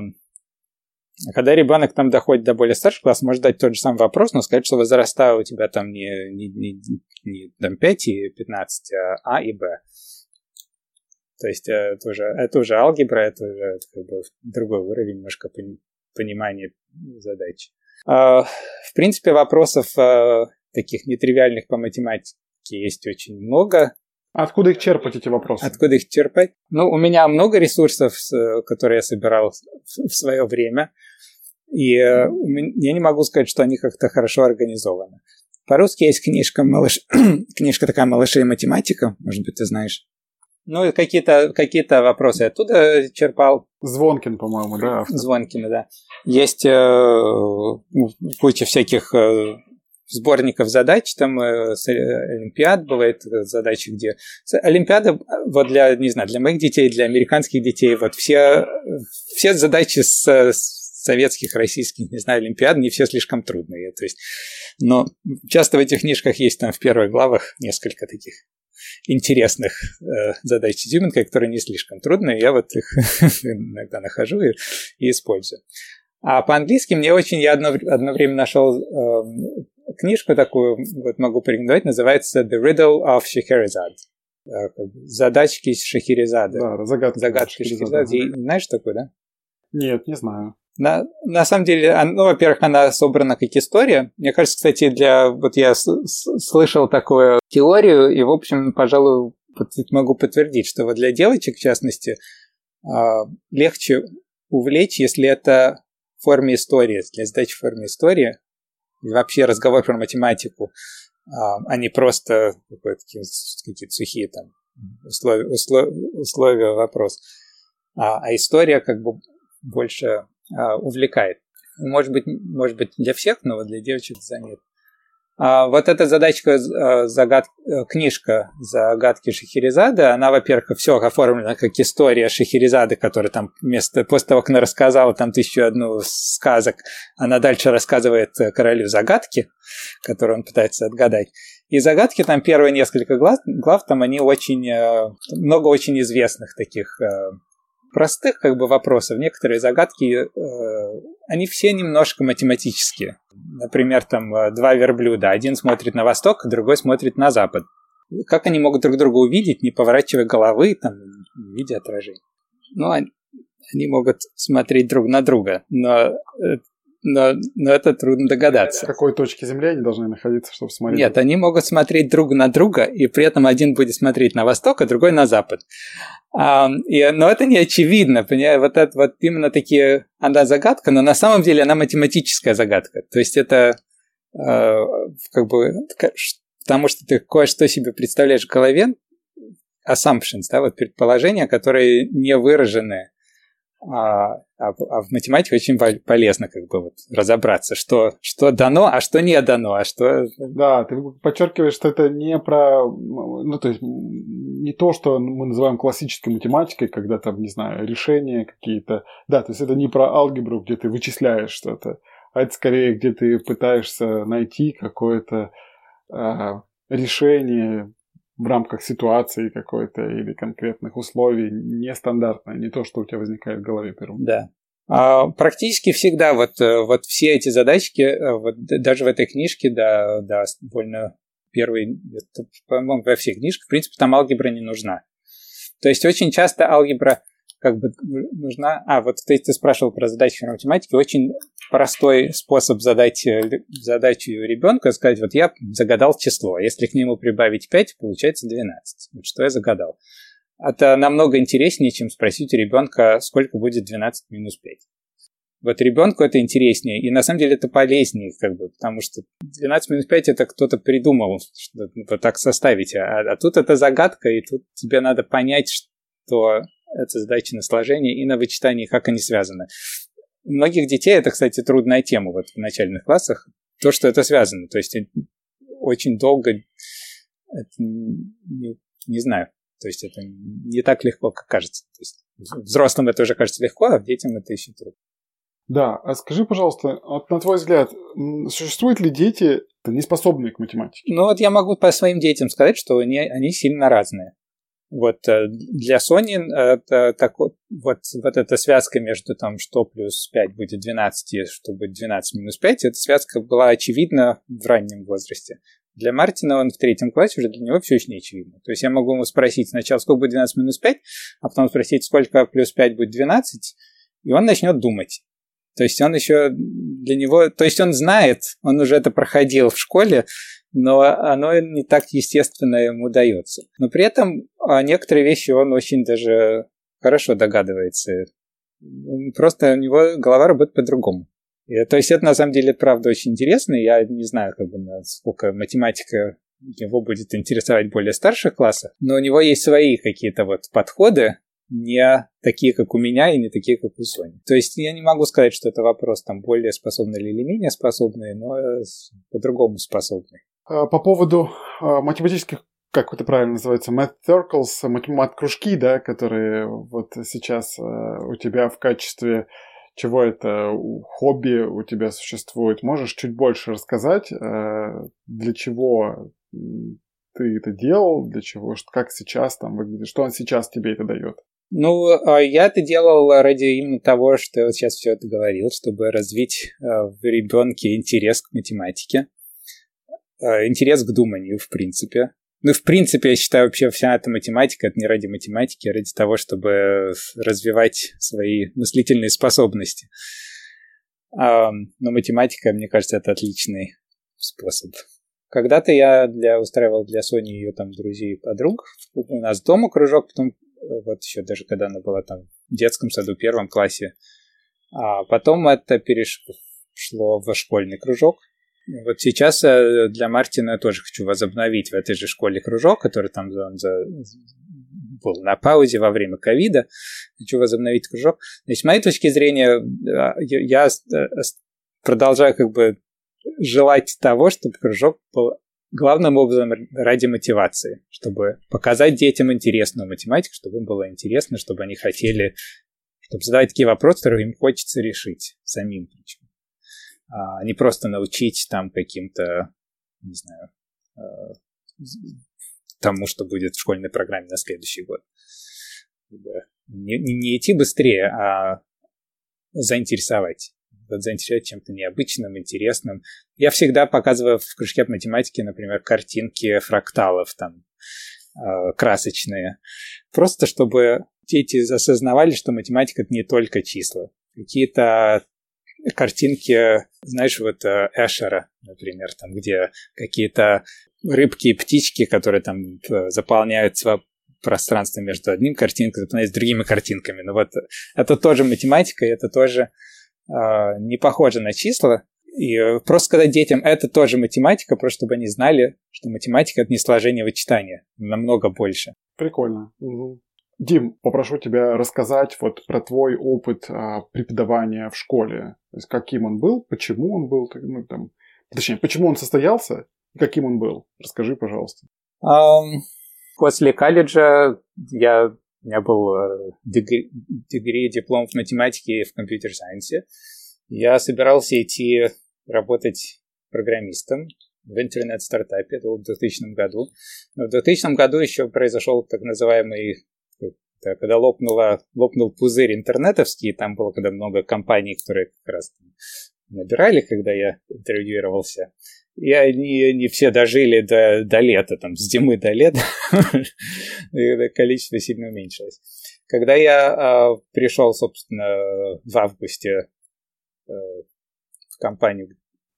когда ребенок там доходит до более старшего класса, может дать тот же самый вопрос, но сказать, что возраста у тебя там не, не, не, не там 5 и 15, а А и Б. То есть это уже, это уже алгебра, это уже как бы другой уровень немножко понимания задачи. А, в принципе, вопросов а, таких нетривиальных по математике есть очень много. Откуда их черпать, эти вопросы? Откуда их черпать? Ну, у меня много ресурсов, которые я собирал в свое время, и э, я не могу сказать, что они как-то хорошо организованы. По-русски есть книжка, малыш... книжка такая «Малыши и математика», может быть, ты знаешь. Ну, какие-то какие вопросы оттуда черпал. Звонкин, по-моему, да? Звонкин, да. Есть э, куча всяких э, сборников задач, там э, э, олимпиад бывает э, задачи, где олимпиада вот для не знаю для моих детей, для американских детей вот все все задачи с, с советских, российских, не знаю, олимпиад, не все слишком трудные, то есть, но часто в этих книжках есть там в первых главах несколько таких интересных э, задач Тюбинга, которые не слишком трудные, я вот их иногда нахожу и, и использую. А по-английски мне очень, я одно, одно время нашел э, книжку такую, вот могу порекомендовать, называется The Riddle of Scheherazade. Э, задачки Шахерезады. Да, загадки. Загадки Шахерезады. Знаешь такую, да? Нет, не знаю. На, на самом деле, ну, во-первых, она собрана как история. Мне кажется, кстати, для... Вот я слышал такую теорию, и, в общем, пожалуй, могу подтвердить, что вот для девочек, в частности, а, легче увлечь, если это в форме истории, для задачи в форме истории, вообще разговор про математику, а, а не просто какие-то сухие там условия, условия, условия вопрос. А, а история как бы больше а, увлекает. Может быть, может быть для всех, но вот для девочек заметно. А, вот эта задачка, а, загад... Э, книжка загадки Шахерезады, она, во-первых, все оформлена как история Шахерезады, которая там вместо, после того, как она рассказала там тысячу одну сказок, она дальше рассказывает королю загадки, которые он пытается отгадать. И загадки там первые несколько глав, глав там они очень, э, много очень известных таких э, простых как бы вопросов. Некоторые загадки, э, они все немножко математические. Например, там э, два верблюда. Один смотрит на восток, другой смотрит на запад. Как они могут друг друга увидеть, не поворачивая головы, там, не видя отражений? Ну, они, могут смотреть друг на друга, но э, но, но это трудно догадаться. В какой точке Земли они должны находиться, чтобы смотреть? Нет, они могут смотреть друг на друга, и при этом один будет смотреть на восток, а другой на запад. А, и, но это не очевидно, понимаете? Вот это вот именно такие, она загадка, но на самом деле она математическая загадка. То есть это э, как бы, потому что ты кое-что себе представляешь в голове, assumptions, да, вот предположения, которые не выражены а, а, а в математике очень полезно как бы вот разобраться, что, что дано, а что не дано, а что... Да, ты подчеркиваешь, что это не про... Ну, то есть не то, что мы называем классической математикой, когда там, не знаю, решения какие-то... Да, то есть это не про алгебру, где ты вычисляешь что-то, а это скорее, где ты пытаешься найти какое-то а, решение в рамках ситуации какой-то или конкретных условий нестандартное, не то, что у тебя возникает в голове первым. Да. А, практически всегда вот, э, вот все эти задачки, э, вот даже в этой книжке, да, да, довольно первый, по-моему, во всех книжках, в принципе, там алгебра не нужна. То есть очень часто алгебра как бы нужна... А, вот кстати, ты спрашивал про задачи в математике. Очень простой способ задать э, задачу ребенку, сказать, вот я загадал число, если к нему прибавить 5, получается 12. Вот что я загадал. Это намного интереснее, чем спросить у ребенка, сколько будет 12 минус 5. Вот ребенку это интереснее, и на самом деле это полезнее, как бы, потому что 12 минус 5 это кто-то придумал, что вот так составить, а, а тут это загадка, и тут тебе надо понять, что это задачи на сложение и на вычитание, как они связаны. У многих детей это, кстати, трудная тема вот в начальных классах, то, что это связано. То есть очень долго, это не, не знаю, то есть это не так легко, как кажется. То есть взрослым это уже кажется легко, а детям это еще трудно. Да, а скажи, пожалуйста, вот на твой взгляд, существуют ли дети, не способные к математике? Ну вот я могу по своим детям сказать, что они, они сильно разные. Вот э, для Sony это так, вот, вот эта связка между там, что плюс 5 будет 12 и что будет 12 минус 5, эта связка была очевидна в раннем возрасте. Для Мартина он в третьем классе уже для него все не очевидно. То есть я могу ему спросить сначала, сколько будет 12 минус 5, а потом спросить, сколько плюс 5 будет 12, и он начнет думать. То есть он еще для него, то есть он знает, он уже это проходил в школе, но оно не так естественно ему дается. Но при этом а, некоторые вещи он очень даже хорошо догадывается. Просто у него голова работает по-другому. То есть это на самом деле правда очень интересно. Я не знаю, как бы, насколько математика его будет интересовать более старших классах, но у него есть свои какие-то вот подходы, не такие, как у меня, и не такие, как у Сони. То есть я не могу сказать, что это вопрос там более способный или менее способный, но э, по-другому способный. А, по поводу а, математических, как это правильно называется, math circles, математ-кружки, да, которые вот сейчас а, у тебя в качестве чего это хобби у тебя существует. Можешь чуть больше рассказать, для чего ты это делал, для чего, как сейчас там выглядит, что он сейчас тебе это дает? Ну, я это делал ради именно того, что я вот сейчас все это говорил, чтобы развить в ребенке интерес к математике. Э, интерес к думанию, в принципе. Ну, в принципе, я считаю, вообще вся эта математика, это не ради математики, а ради того, чтобы развивать свои мыслительные способности. Но математика, мне кажется, это отличный способ. Когда-то я для, устраивал для Сони ее там друзей и подруг. У нас дома кружок, потом э, вот еще даже когда она была там в детском саду, первом классе. А потом это перешло в школьный кружок. Вот сейчас э, для Мартина тоже хочу возобновить в этой же школе кружок, который там он за, был на паузе во время ковида. Хочу возобновить кружок. Значит, с моей точки зрения, я э, продолжаю как бы желать того, чтобы кружок был главным образом ради мотивации, чтобы показать детям интересную математику, чтобы им было интересно, чтобы они хотели, чтобы задавать такие вопросы, которые им хочется решить самим причем. А не просто научить там каким-то, не знаю, э, тому, что будет в школьной программе на следующий год. Не, не идти быстрее, а заинтересовать. Вот заинтересовать чем-то необычным, интересным. Я всегда показываю в кружке по математике, например, картинки фракталов там э, красочные. Просто чтобы дети осознавали, что математика это не только числа. Какие-то картинки, знаешь, вот э, Эшера, например, там, где какие-то рыбки и птички, которые там э, заполняют пространство между одним картинкой, заполняют другими картинками. Но вот это тоже математика, и это тоже э, не похоже на числа. И э, просто сказать детям, это тоже математика, просто чтобы они знали, что математика — это не сложение вычитания, намного больше. Прикольно. Угу. Дим, попрошу тебя рассказать вот про твой опыт а, преподавания в школе. То есть каким он был, почему он был, ну, там, точнее, почему он состоялся и каким он был. Расскажи, пожалуйста. Um, после колледжа я, у меня был э, дегри, диплом в математике и в компьютер-сайенсе. Я собирался идти работать программистом в интернет-стартапе, это в 2000 году. Но в 2000 году еще произошел так называемый это когда лопнула, лопнул пузырь интернетовский, там было когда много компаний, которые как раз набирали, когда я интервьюировался. И они не все дожили до, до лета, там, с зимы до лета, количество сильно уменьшилось. Когда я э, пришел, собственно, в августе э, в компанию,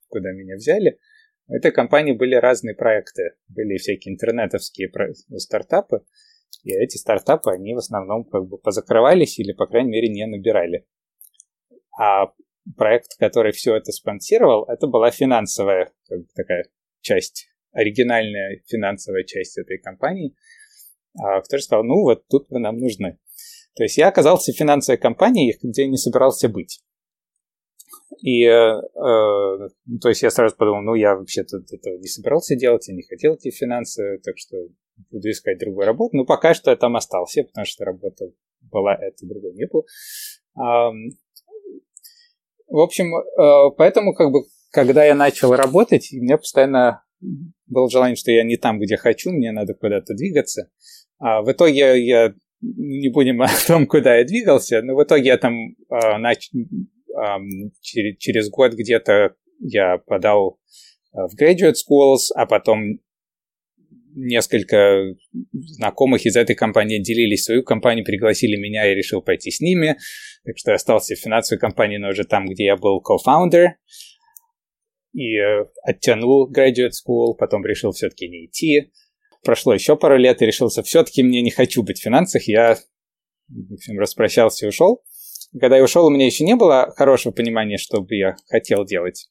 куда меня взяли, в этой компании были разные проекты. Были всякие интернетовские стартапы, и эти стартапы, они в основном как бы позакрывались или, по крайней мере, не набирали. А проект, который все это спонсировал, это была финансовая как бы, такая часть, оригинальная финансовая часть этой компании, а, который сказал, ну вот тут вы нам нужны. То есть я оказался в финансовой компании, где не собирался быть. И, э, э, то есть я сразу подумал, ну, я вообще-то этого не собирался делать, я не хотел эти финансы, так что буду искать другую работу. Но пока что я там остался, потому что работа была, это другой не было. В общем, э, поэтому как бы, когда я начал работать, у меня постоянно было желание, что я не там, где хочу, мне надо куда-то двигаться. А в итоге я не будем о том, куда я двигался, но в итоге я там э, нач... через, через год где-то я подал э, в graduate schools, а потом несколько знакомых из этой компании делились свою компанию, пригласили меня, я решил пойти с ними. Так что я остался в финансовой компании, но уже там, где я был co-founder. И э, оттянул graduate school, потом решил все-таки не идти. Прошло еще пару лет и решился, все-таки мне не хочу быть в финансах. Я, в общем, распрощался и ушел. Когда я ушел, у меня еще не было хорошего понимания, что бы я хотел делать.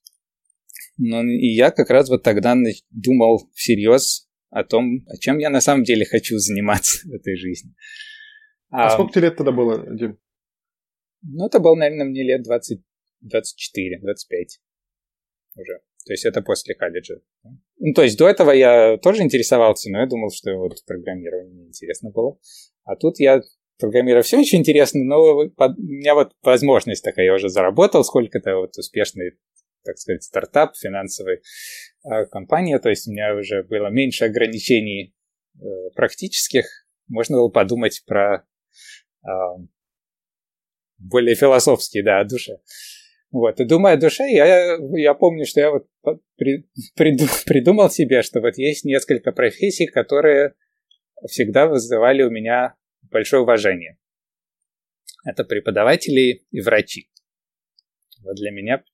Но и я как раз вот тогда думал всерьез о том, о чем я на самом деле хочу заниматься в этой жизни. А, а сколько тебе лет тогда было, Дим? Ну, это было, наверное, мне лет 20, 24, 25 уже. То есть это после колледжа. Ну, то есть до этого я тоже интересовался, но я думал, что вот программирование мне интересно было. А тут я программировал все еще интересно, но у меня вот возможность такая, я уже заработал сколько-то, вот успешный так сказать, стартап, финансовая э, компания, то есть у меня уже было меньше ограничений э, практических, можно было подумать про э, более философские, да, о душе. Вот, и думая о душе, я, я помню, что я вот при, приду, придумал себе, что вот есть несколько профессий, которые всегда вызывали у меня большое уважение. Это преподаватели и врачи. Вот для меня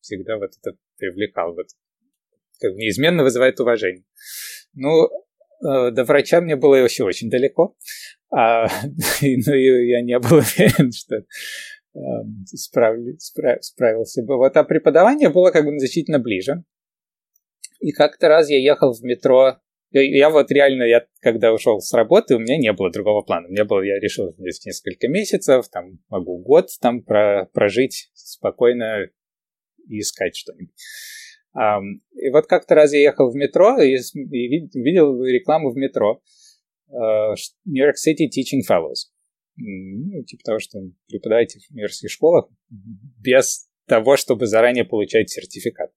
всегда вот это привлекал. Вот, как неизменно вызывает уважение. Ну, э, до врача мне было еще очень далеко. А, ну, и я не был уверен, что э, справли, справ, справился бы. Вот, а преподавание было как бы значительно ближе. И как-то раз я ехал в метро я вот реально, я когда ушел с работы, у меня не было другого плана. У меня было, я решил здесь несколько месяцев, там могу год там про, прожить спокойно и искать что-нибудь. И вот как-то раз я ехал в метро и, видел рекламу в метро uh, New York City Teaching Fellows. Ну, типа того, что преподаете в университетских школах без того, чтобы заранее получать сертификат.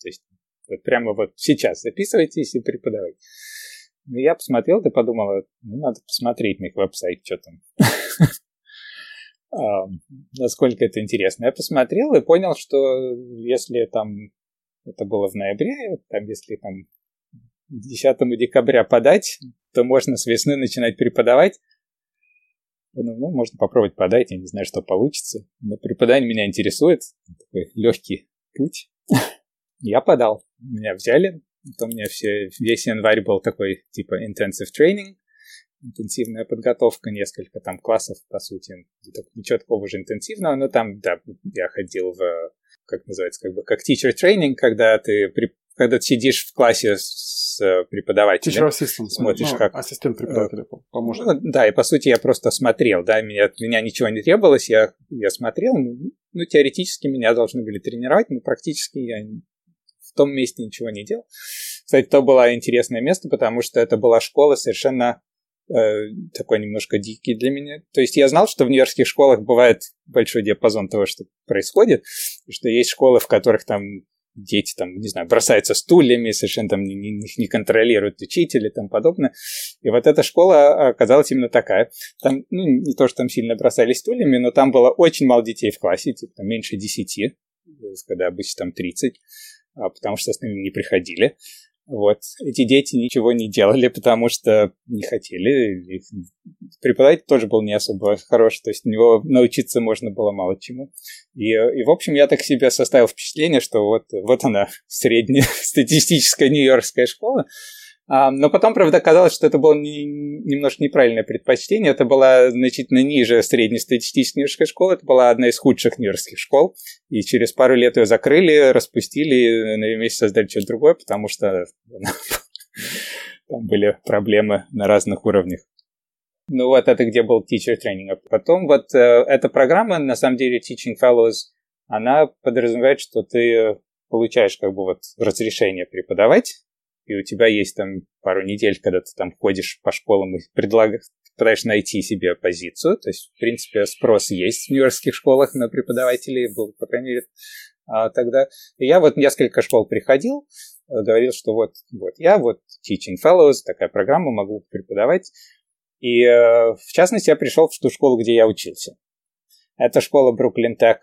То есть вот прямо вот сейчас записывайтесь и преподавайте. Ну, я посмотрел, ты подумала, ну, надо посмотреть на их веб-сайт, что там. Насколько это интересно. Я посмотрел и понял, что если там это было в ноябре, там если там 10 декабря подать, то можно с весны начинать преподавать. Ну, ну, можно попробовать подать, я не знаю, что получится. Но преподавание меня интересует. Такой легкий путь. Я подал. Меня взяли. То у меня все, весь январь был такой типа intensive training, интенсивная подготовка, несколько там классов, по сути. Ничего такого же интенсивного, но там, да, я ходил в, как называется, как бы как teacher training, когда ты при, когда ты сидишь в классе с преподавателем. Teacher assistant. Смотришь, ну, как... Ассистент преподавателя поможет. Ну, да, и по сути я просто смотрел, да, меня, от меня ничего не требовалось, я, я смотрел, ну, теоретически меня должны были тренировать, но практически я в том месте ничего не делал. Кстати, то было интересное место, потому что это была школа совершенно э, такой немножко дикий для меня. То есть я знал, что в нью-йоркских школах бывает большой диапазон того, что происходит, что есть школы, в которых там дети там, не знаю, бросаются стульями, совершенно там не, не, не контролируют учителя и тому подобное. И вот эта школа оказалась именно такая. Там, ну, не то, что там сильно бросались стульями, но там было очень мало детей в классе, типа там меньше десяти, когда обычно там 30. А, потому что остальные не приходили. Вот. Эти дети ничего не делали, потому что не хотели. Преподаватель тоже был не особо хороший, то есть у него научиться можно было мало чему. И, и в общем, я так себе составил впечатление, что вот, вот она, средняя статистическая нью-йоркская школа, но потом, правда, оказалось, что это было не, немножко неправильное предпочтение. Это была значительно ниже среднестатистической нью-йоркской школы. Это была одна из худших нью-йоркских школ. И через пару лет ее закрыли, распустили, на ее месте создали что-то другое, потому что там были проблемы на разных уровнях. Ну вот это где был teacher training. А потом вот э, эта программа, на самом деле, Teaching Fellows, она подразумевает, что ты получаешь как бы вот разрешение преподавать и у тебя есть там пару недель, когда ты там ходишь по школам и предлагаешь, пытаешься найти себе позицию. То есть, в принципе, спрос есть в нью-йоркских школах на преподавателей, был, по крайней мере, а, тогда. И я вот несколько школ приходил, э, говорил, что вот, вот я, вот Teaching Fellows, такая программа, могу преподавать. И, э, в частности, я пришел в ту школу, где я учился. Эта школа Бруклин Тек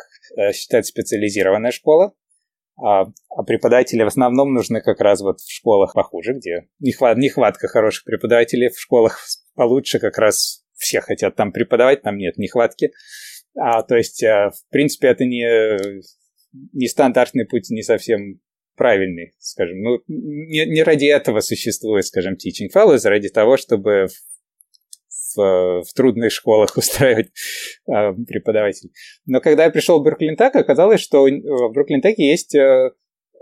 считается специализированная школа, а, а преподаватели в основном нужны как раз вот в школах похуже, где нехват, нехватка хороших преподавателей, в школах получше как раз все хотят там преподавать, там нет нехватки. А, то есть, а, в принципе, это не, не стандартный путь, не совсем правильный, скажем. Ну, не, не ради этого существует, скажем, Teaching Fellows, а ради того, чтобы в, в трудных школах устраивать э, преподавателей. Но когда я пришел в Бруклин-Тек, оказалось, что в Бруклин-Теке есть, э, э,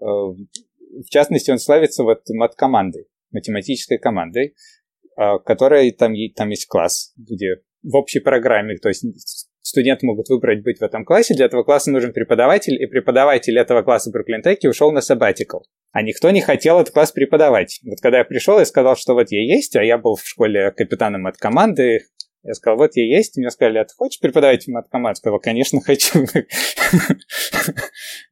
в частности, он славится вот мат-командой, математической командой, э, которая там, там есть класс, где в общей программе, то есть студенты могут выбрать быть в этом классе, для этого класса нужен преподаватель, и преподаватель этого класса в Бруклин-Теке ушел на sabbatical а никто не хотел этот класс преподавать. Вот когда я пришел, я сказал, что вот я есть, а я был в школе капитаном от команды, я сказал, вот я есть. Мне сказали, а ты хочешь преподавать команду? Я сказал, конечно, хочу.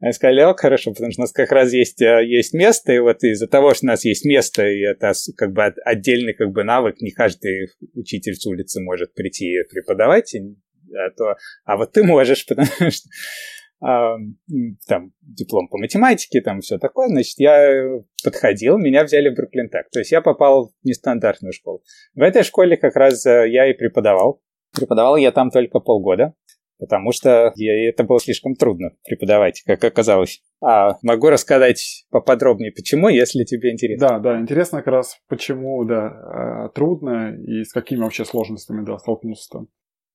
Я сказали, о, хорошо, потому что у нас как раз есть, э, есть место, и вот из-за того, что у нас есть место, и это как бы отдельный как бы навык, не каждый учитель с улицы может прийти и преподавать, а, то, а вот ты можешь, потому что там, диплом по математике, там все такое, значит, я подходил, меня взяли в Бруклин Так. То есть я попал в нестандартную школу. В этой школе как раз э, я и преподавал. Преподавал я там только полгода. потому что это было слишком трудно преподавать, как оказалось. А могу рассказать поподробнее, почему, если тебе интересно. Да, да, интересно как раз, почему, да, а, трудно и с какими вообще сложностями, да, столкнулся там.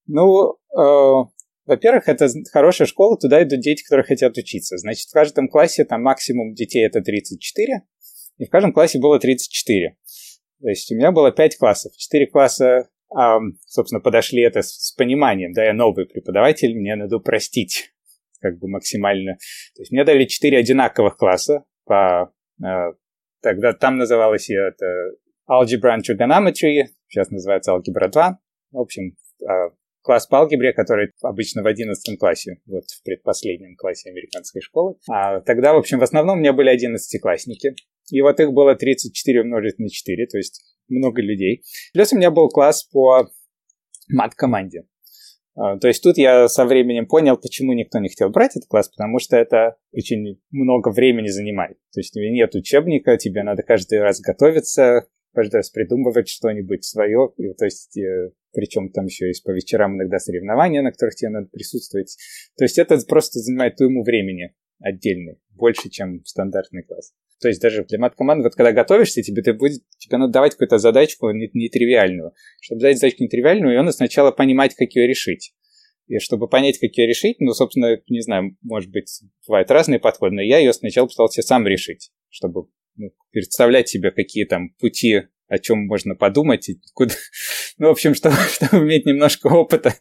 Ну, э, во-первых, это хорошая школа, туда идут дети, которые хотят учиться. Значит, в каждом классе там максимум детей это 34, и в каждом классе было 34. То есть у меня было 5 классов. 4 класса, а, собственно, подошли это с, с пониманием. Да, я новый преподаватель, мне надо простить как бы максимально. То есть мне дали 4 одинаковых класса по... А, тогда там называлось это Algebra and Trigonometry, сейчас называется Algebra 2. В общем, а, класс по алгебре, который обычно в 11 классе, вот в предпоследнем классе американской школы. А тогда, в общем, в основном у меня были 11-классники. И вот их было 34 умножить на 4, то есть много людей. Плюс у меня был класс по мат-команде. А, то есть тут я со временем понял, почему никто не хотел брать этот класс, потому что это очень много времени занимает. То есть у тебя нет учебника, тебе надо каждый раз готовиться, каждый раз придумывать что-нибудь свое. И, то есть э, причем там еще есть по вечерам иногда соревнования, на которых тебе надо присутствовать. То есть это просто занимает ему времени отдельный, больше, чем стандартный класс. То есть даже для мат-команды, вот когда готовишься, тебе, ты будет, тебе надо давать какую-то задачку нетривиальную. Чтобы дать задачку нетривиальную, ее надо сначала понимать, как ее решить. И чтобы понять, как ее решить, ну, собственно, не знаю, может быть, бывают разные подходы, но я ее сначала пытался сам решить, чтобы ну, представлять себе, какие там пути о чем можно подумать, и куда... ну, в общем, чтобы, чтобы иметь немножко опыта.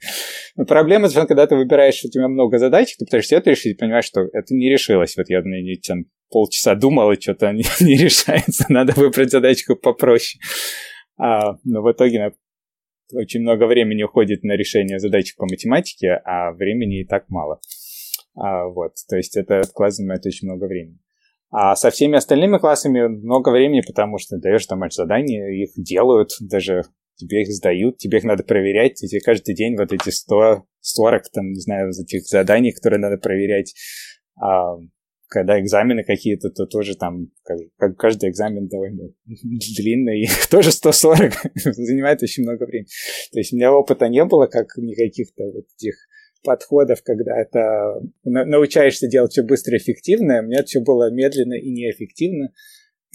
Но проблема, что когда ты выбираешь, у тебя много задач, ты пытаешься это решить, понимаешь, что это не решилось. Вот я на там, полчаса думал, и что-то не, не решается, надо выбрать задачку попроще. А, но в итоге очень много времени уходит на решение задачек по математике, а времени и так мало. А, вот, то есть это занимает очень много времени. А со всеми остальными классами много времени, потому что даешь там задания, их делают, даже тебе их сдают, тебе их надо проверять, и тебе каждый день вот эти 100, 40, там, не знаю, этих заданий, которые надо проверять. А когда экзамены какие-то, то тоже там, как каждый экзамен довольно длинный, их тоже 140 занимает очень много времени. То есть у меня опыта не было, как никаких-то вот этих подходов, когда это научаешься делать все быстро и эффективно. У меня все было медленно и неэффективно,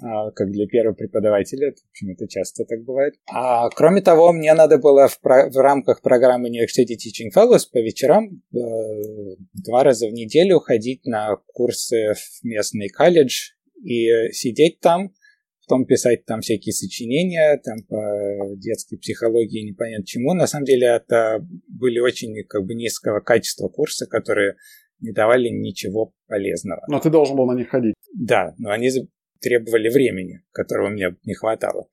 а, как для первого преподавателя. Это часто так бывает. А кроме того, мне надо было в, про- в рамках программы City Teaching Fellows по вечерам э, два раза в неделю ходить на курсы в местный колледж и сидеть там потом писать там всякие сочинения там по детской психологии, непонятно чему. На самом деле это были очень как бы низкого качества курсы, которые не давали ничего полезного. Но ты должен был на них ходить. Да, но они требовали времени, которого мне не хватало.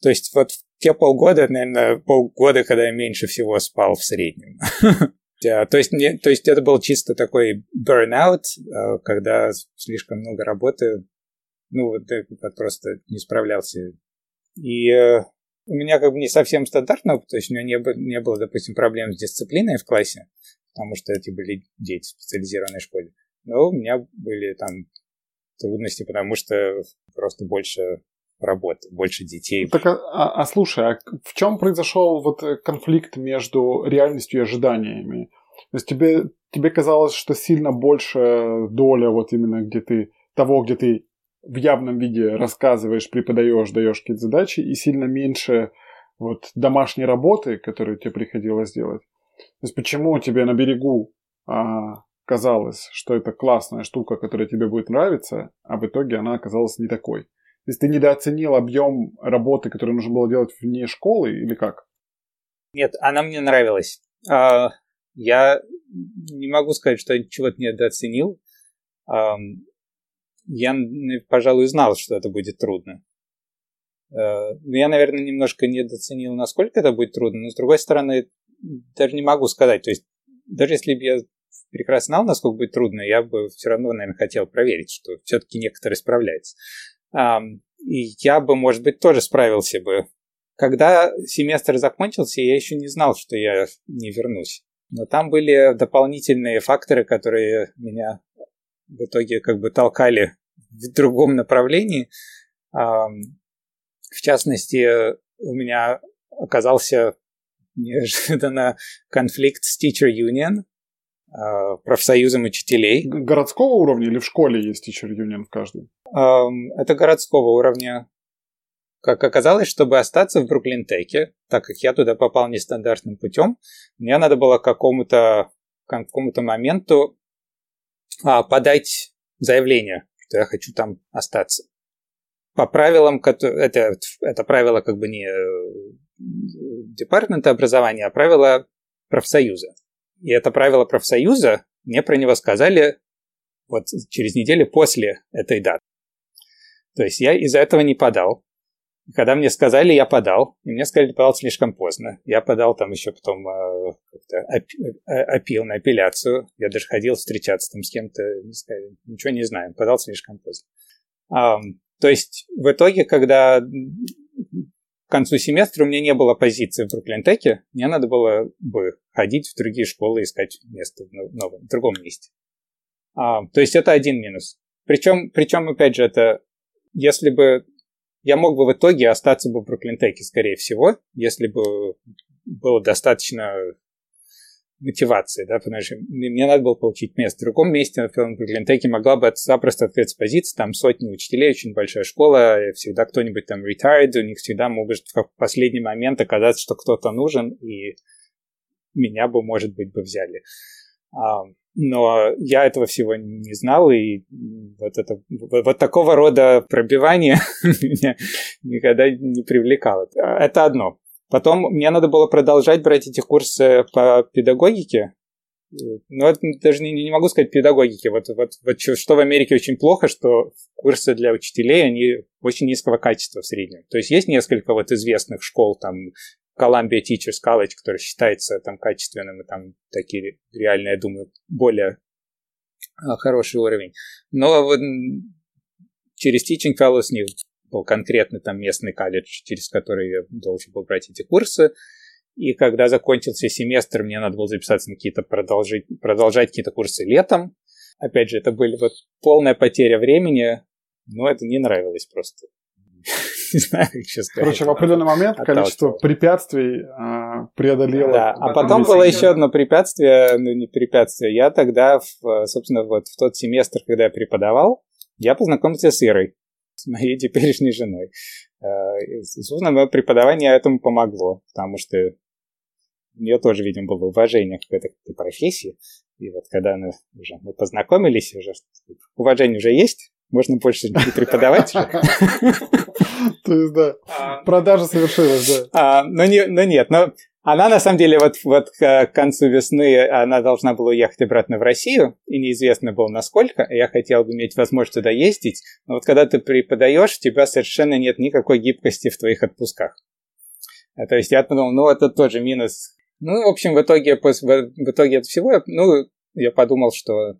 То есть вот те полгода, наверное, полгода, когда я меньше всего спал в среднем. То есть, не, то есть это был чисто такой burnout, э, когда слишком много работы ну, вот как просто не справлялся. И э, у меня как бы не совсем стандартный опыт, то есть у меня не, было, не было, допустим, проблем с дисциплиной в классе, потому что эти были дети в специализированной школе. Но у меня были там трудности, потому что просто больше работы, больше детей. Так, а, а, а слушай, а в чем произошел вот конфликт между реальностью и ожиданиями? То есть тебе, тебе казалось, что сильно больше доля вот именно где ты того, где ты в явном виде рассказываешь, преподаешь, даешь какие-то задачи, и сильно меньше вот домашней работы, которую тебе приходилось делать. То есть почему тебе на берегу а, казалось, что это классная штука, которая тебе будет нравиться, а в итоге она оказалась не такой? То есть ты недооценил объем работы, которую нужно было делать вне школы, или как? Нет, она мне нравилась. А, я не могу сказать, что я чего-то недооценил я, пожалуй, знал, что это будет трудно. Э, но я, наверное, немножко недооценил, насколько это будет трудно, но с другой стороны, даже не могу сказать. То есть, даже если бы я прекрасно знал, насколько будет трудно, я бы все равно, наверное, хотел проверить, что все-таки некоторые справляются. И я бы, может быть, тоже справился бы. Когда семестр закончился, я еще не знал, что я не вернусь. Но там были дополнительные факторы, которые меня в итоге как бы толкали в другом направлении. В частности, у меня оказался неожиданно конфликт с Teacher Union, э, профсоюзом учителей. Городского уровня или в школе есть teacher union в каждой? Это городского уровня. Как оказалось, чтобы остаться в Бруклин-Теке, так как я туда попал нестандартным путем, мне надо было к какому-то какому-то моменту а, подать заявление, что я хочу там остаться. По правилам, это, это правило как бы не э, департамента образования, а правило профсоюза. И это правило профсоюза, мне про него сказали вот через неделю после этой даты. То есть я из-за этого не подал. Когда мне сказали, я подал, и мне сказали, подал слишком поздно. Я подал там еще потом э, э, опил на апелляцию. Я даже ходил встречаться там с кем-то, сказали, ничего не знаю, подал слишком поздно. Um, то есть в итоге, когда к концу семестра у меня не было позиции в Бруклин-Теке, мне надо было бы ходить в другие школы, искать место в, новом, в другом месте. А, то есть это один минус. Причем, причем, опять же, это если бы я мог бы в итоге остаться бы в Бруклин-Теке, скорее всего, если бы было достаточно мотивации, да, потому что мне надо было получить место. В другом месте, например, в Бруклин-Теке могла бы запросто открыться позиция, там сотни учителей, очень большая школа, всегда кто-нибудь там retired, у них всегда может в последний момент оказаться, что кто-то нужен, и меня бы, может быть, бы взяли. Но я этого всего не знал, и вот, это, вот такого рода пробивание меня никогда не привлекало. Это одно. Потом мне надо было продолжать брать эти курсы по педагогике. Ну, это даже не, не могу сказать педагогике. Вот, вот, вот что в Америке очень плохо, что курсы для учителей, они очень низкого качества в среднем. То есть есть несколько вот известных школ, там Columbia Teachers College, который считается там качественным, и там такие реально, я думаю, более а, хороший уровень. Но вот через Teaching Fellows не был конкретно там местный колледж, через который я должен был брать эти курсы. И когда закончился семестр, мне надо было записаться на какие-то продолжить, продолжать какие-то курсы летом. Опять же, это были вот полная потеря времени, но это не нравилось просто не знаю, сказать. Короче, в определенный момент количество препятствий э, преодолело. Да, а потом было еще одно препятствие, ну не препятствие. Я тогда, в, собственно, вот в тот семестр, когда я преподавал, я познакомился с Ирой, с моей теперешней женой. Э, и, собственно, мое преподавание этому помогло, потому что у нее тоже, видимо, было уважение к этой, к этой профессии. И вот когда мы уже мы познакомились, уже уважение уже есть, можно больше не преподавать. То есть, да, а. продажа совершилась, да. А, но, не, но нет, но она на самом деле вот, вот к концу весны она должна была уехать обратно в Россию, и неизвестно было насколько. Я хотел бы иметь возможность туда ездить, но вот когда ты преподаешь, у тебя совершенно нет никакой гибкости в твоих отпусках. А, то есть я подумал, ну это тоже минус. Ну, в общем, в итоге, в итоге от всего, ну, я подумал, что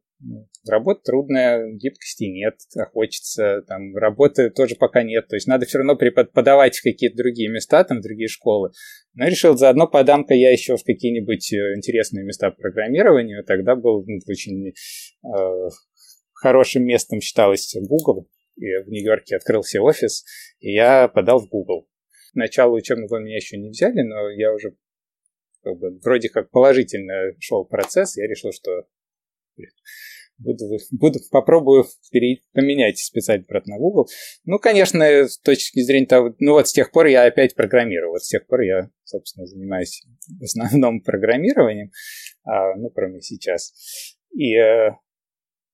Работа трудная, гибкости нет, а хочется, там, работы тоже пока нет, то есть надо все равно преподавать в какие-то другие места, там, другие школы. Но решил, заодно подам-ка я еще в какие-нибудь э, интересные места программирования, тогда был ну, очень э, хорошим местом считалось Google, и в Нью-Йорке открылся офис, и я подал в Google. Начало учебного меня еще не взяли, но я уже как бы, вроде как положительно шел процесс, я решил, что буду, буду попробую пере, поменять специально обратно на Google. Ну, конечно, с точки зрения того, ну вот с тех пор я опять программирую, вот с тех пор я, собственно, занимаюсь в основном программированием, а, ну, кроме сейчас. И э,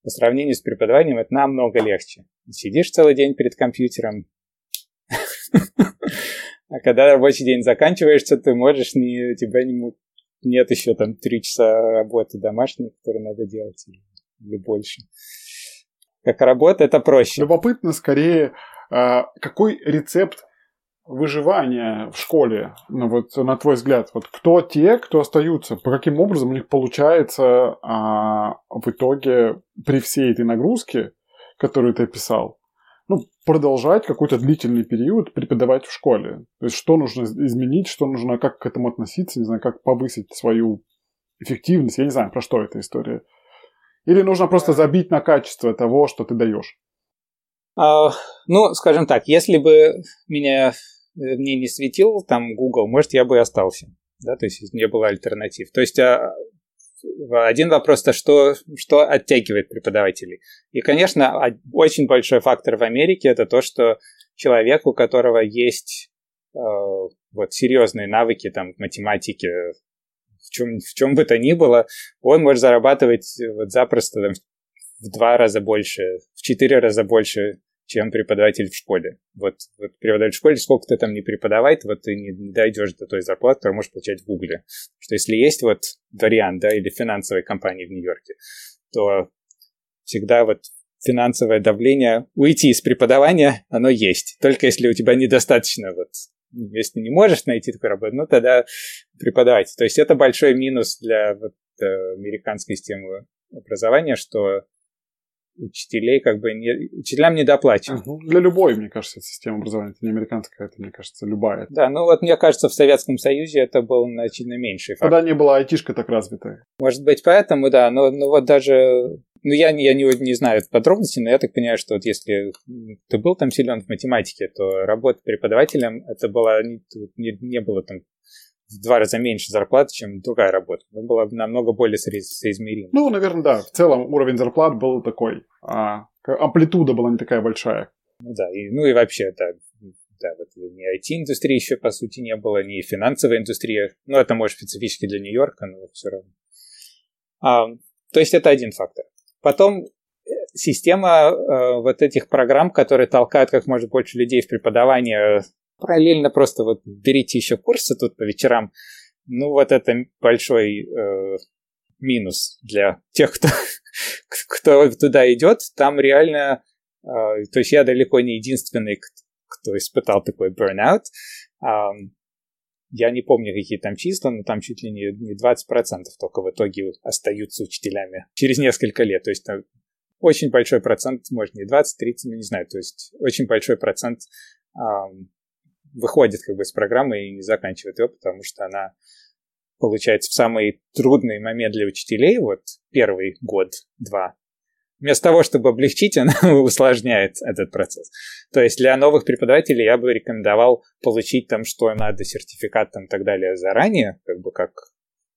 по сравнению с преподаванием это намного легче. Сидишь целый день перед компьютером, а когда рабочий день заканчиваешься, ты можешь, не, тебя не, нет еще там три часа работы домашней, которые надо делать или больше. Как работа, это проще. Любопытно скорее, а, какой рецепт выживания в школе, ну вот на твой взгляд, вот кто те, кто остаются, по каким образом у них получается а, в итоге при всей этой нагрузке, которую ты описал, ну, продолжать какой-то длительный период преподавать в школе. То есть, что нужно изменить, что нужно, как к этому относиться, не знаю, как повысить свою эффективность. Я не знаю, про что эта история. Или нужно просто забить на качество того, что ты даешь? А, ну, скажем так, если бы меня мне не светил там Google, может, я бы и остался. Да, то есть не было альтернатив. То есть а, один вопрос-то, что, что оттягивает преподавателей. И, конечно, очень большой фактор в Америке это то, что человек, у которого есть э, вот серьезные навыки там, в математике, в чем, в чем бы то ни было, он может зарабатывать вот запросто там, в два раза больше, в четыре раза больше, чем преподаватель в школе. Вот, вот преподаватель в школе, сколько ты там не преподавать, вот ты не, не дойдешь до той зарплаты, которую можешь получать в Гугле. Что если есть вот вариант, да, или финансовой компании в Нью-Йорке, то всегда вот финансовое давление, уйти из преподавания, оно есть. Только если у тебя недостаточно вот если ты не можешь найти такую работу, ну тогда преподавать. То есть это большой минус для вот, э, американской системы образования, что учителей как бы не, учителям не доплачивают. Угу. Для любой, мне кажется, система образования, это не американская, это, мне кажется, любая. Да, ну вот мне кажется, в Советском Союзе это был значительно меньший фактор. Тогда не была айтишка так развитая. Может быть, поэтому, да, но, но вот даже ну, я, я не, не знаю подробностей, но я так понимаю, что вот если ты был там силен в математике, то работа преподавателем, это было не, не, не было там в два раза меньше зарплаты, чем другая работа. Это было намного более соизмеримо. Ну, наверное, да. В целом уровень зарплат был такой. А амплитуда была не такая большая. Ну да, и, ну и вообще, да, да, вот ни IT-индустрии еще, по сути, не было, ни финансовая индустрия. Ну, это, может, специфически для Нью-Йорка, но все равно. А, то есть это один фактор. Потом э, система э, вот этих программ, которые толкают как можно больше людей в преподавание, параллельно просто вот берите еще курсы тут по вечерам. Ну, вот это большой э, минус для тех, кто, кто туда идет. Там реально, э, то есть я далеко не единственный, кто испытал такой burnout. Э, я не помню, какие там числа, но там чуть ли не, не 20% только в итоге остаются учителями через несколько лет. То есть там очень большой процент, может не 20, 30, ну не знаю, то есть очень большой процент эм, выходит как бы из программы и не заканчивает ее, потому что она получается в самый трудный момент для учителей, вот первый год-два, вместо того, чтобы облегчить, она усложняет этот процесс. То есть для новых преподавателей я бы рекомендовал получить там, что надо, сертификат там и так далее заранее, как бы как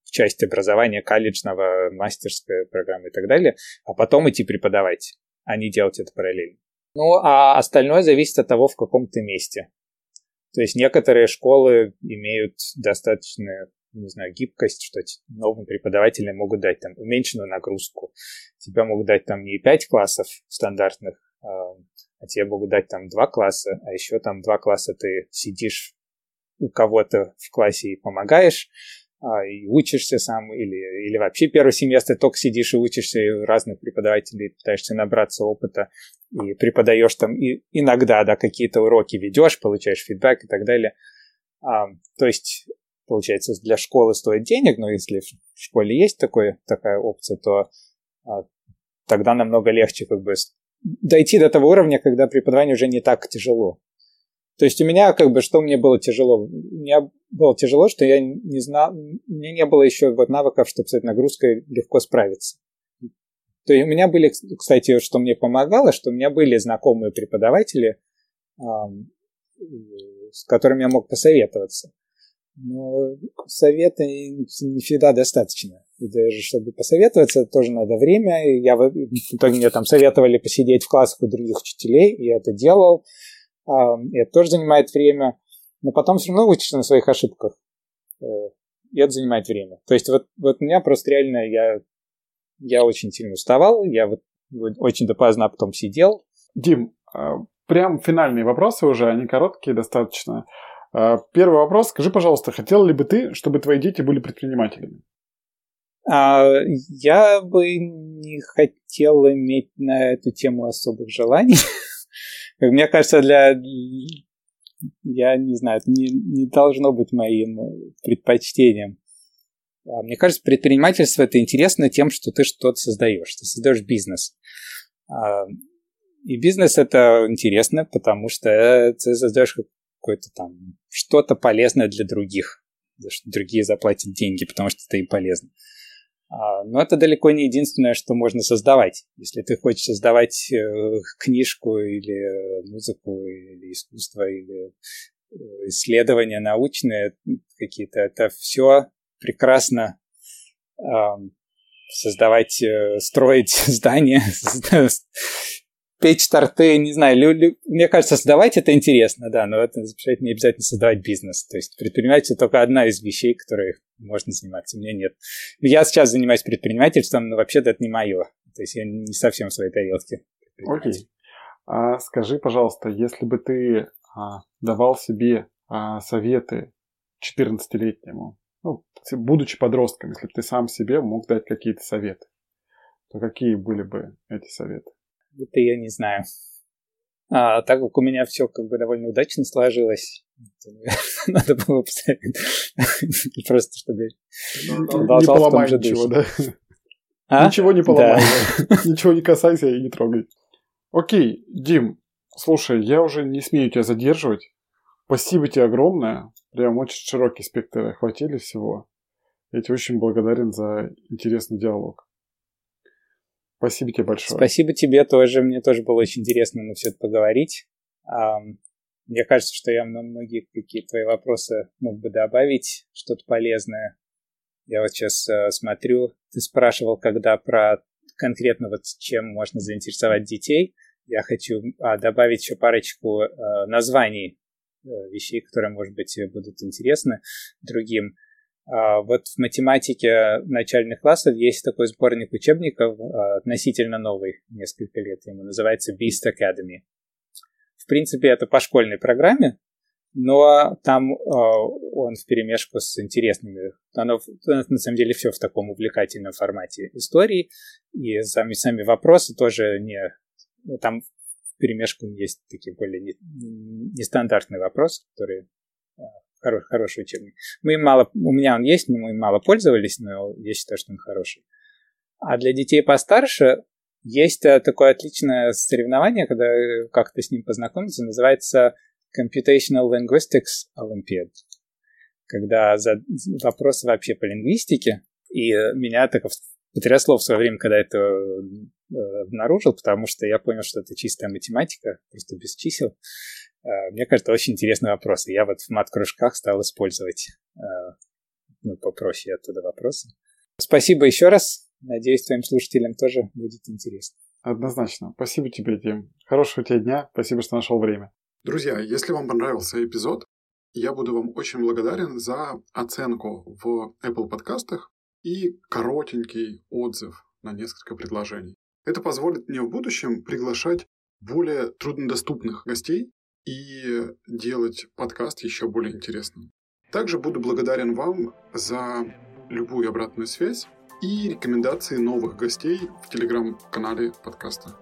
часть образования колледжного, мастерской программы и так далее, а потом идти преподавать, а не делать это параллельно. Ну, а остальное зависит от того, в каком ты месте. То есть некоторые школы имеют достаточно не знаю, гибкость, что новым преподавателям могут дать там уменьшенную нагрузку. Тебя могут дать там не 5 классов стандартных, а, а тебе могут дать там 2 класса, а еще там 2 класса ты сидишь у кого-то в классе и помогаешь, а, и учишься сам, или, или вообще первый семестр только сидишь и учишься, и разных преподавателей пытаешься набраться опыта, и преподаешь там и иногда, да, какие-то уроки ведешь, получаешь фидбэк и так далее. А, то есть получается, для школы стоит денег, но если в школе есть такое, такая опция, то а, тогда намного легче как бы дойти до того уровня, когда преподавание уже не так тяжело. То есть у меня как бы, что мне было тяжело? Меня было тяжело, что я не знал, меня не было еще вот навыков, чтобы с этой нагрузкой легко справиться. То есть у меня были, кстати, что мне помогало, что у меня были знакомые преподаватели, с которыми я мог посоветоваться. Но совета не всегда достаточно. И даже чтобы посоветоваться, тоже надо время. Я, в итоге мне там советовали посидеть в классах у других учителей, и это делал. И это тоже занимает время. Но потом все равно учишься на своих ошибках. Э, и это занимает время. То есть вот, вот у меня просто реально я, я очень сильно уставал. Я вот очень допоздна потом сидел. Дим, а, прям финальные вопросы уже, они короткие достаточно. А, первый вопрос. Скажи, пожалуйста, хотел ли бы ты, чтобы твои дети были предпринимателями? А, я бы не хотел иметь на эту тему особых желаний. Мне кажется, для... Я не знаю, это не, не должно быть моим предпочтением. А, мне кажется, предпринимательство это интересно тем, что ты что-то создаешь. Ты создаешь бизнес. И бизнес это интересно, потому что ты создаешь какое-то там что-то полезное для других, что другие заплатят деньги, потому что это им полезно. А, но это далеко не единственное, что можно создавать. Если ты хочешь создавать э, книжку или музыку, или искусство, или э, исследования научные какие-то, это все прекрасно создавать, э, строить здания, печь торты, не знаю, лю, лю, мне кажется, создавать это интересно, да, но это запрещает не обязательно создавать бизнес. То есть предпринимательство только одна из вещей, которые можно заниматься, у меня нет. Я сейчас занимаюсь предпринимательством, но вообще-то это не мое. То есть я не совсем в своей тарелке. Окей. А скажи, пожалуйста, если бы ты а, давал себе а, советы 14-летнему, ну, будучи подростком, если бы ты сам себе мог дать какие-то советы, то какие были бы эти советы? Это я не знаю. А так как у меня все как бы довольно удачно сложилось, надо было поставить просто чтобы не поломай ничего, да? А? Ничего не поломай, ничего не касайся и не трогай. Окей, Дим, слушай, я уже не смею тебя задерживать. Спасибо тебе огромное. Прям очень широкий спектр охватили всего. Я тебе очень благодарен за интересный диалог. Спасибо тебе большое. Спасибо тебе тоже. Мне тоже было очень интересно на все это поговорить. Мне кажется, что я на многие какие твои вопросы мог бы добавить что-то полезное. Я вот сейчас э, смотрю, ты спрашивал, когда про конкретно вот чем можно заинтересовать детей. Я хочу а, добавить еще парочку а, названий а, вещей, которые, может быть, будут интересны другим. А, вот в математике начальных классов есть такой сборник учебников, а, относительно новый, несколько лет ему, называется Beast Academy. В принципе, это по школьной программе, но там а, он в перемешку с интересными. Оно, на самом деле, все в таком увлекательном формате истории, и сами, сами вопросы тоже не... Там в перемешку есть такие более нестандартные вопросы, которые хороший, хороший учебник. Мы мало, у меня он есть, но мы мало пользовались, но я считаю, что он хороший. А для детей постарше есть э, такое отличное соревнование, когда э, как-то с ним познакомиться, называется Computational Linguistics Olympiad, когда за вопрос вообще по лингвистике, и э, меня так потрясло в свое время, когда это обнаружил, потому что я понял, что это чистая математика, просто без чисел. Э, мне кажется, очень интересный вопрос. Я вот в мат-кружках стал использовать э, ну, попроще оттуда вопросы. Спасибо еще раз. Надеюсь, твоим слушателям тоже будет интересно. Однозначно. Спасибо тебе, Тим. Хорошего тебе дня. Спасибо, что нашел время. Друзья, если вам понравился эпизод, я буду вам очень благодарен за оценку в Apple подкастах и коротенький отзыв на несколько предложений. Это позволит мне в будущем приглашать более труднодоступных гостей и делать подкаст еще более интересным. Также буду благодарен вам за любую обратную связь и рекомендации новых гостей в телеграм-канале подкаста.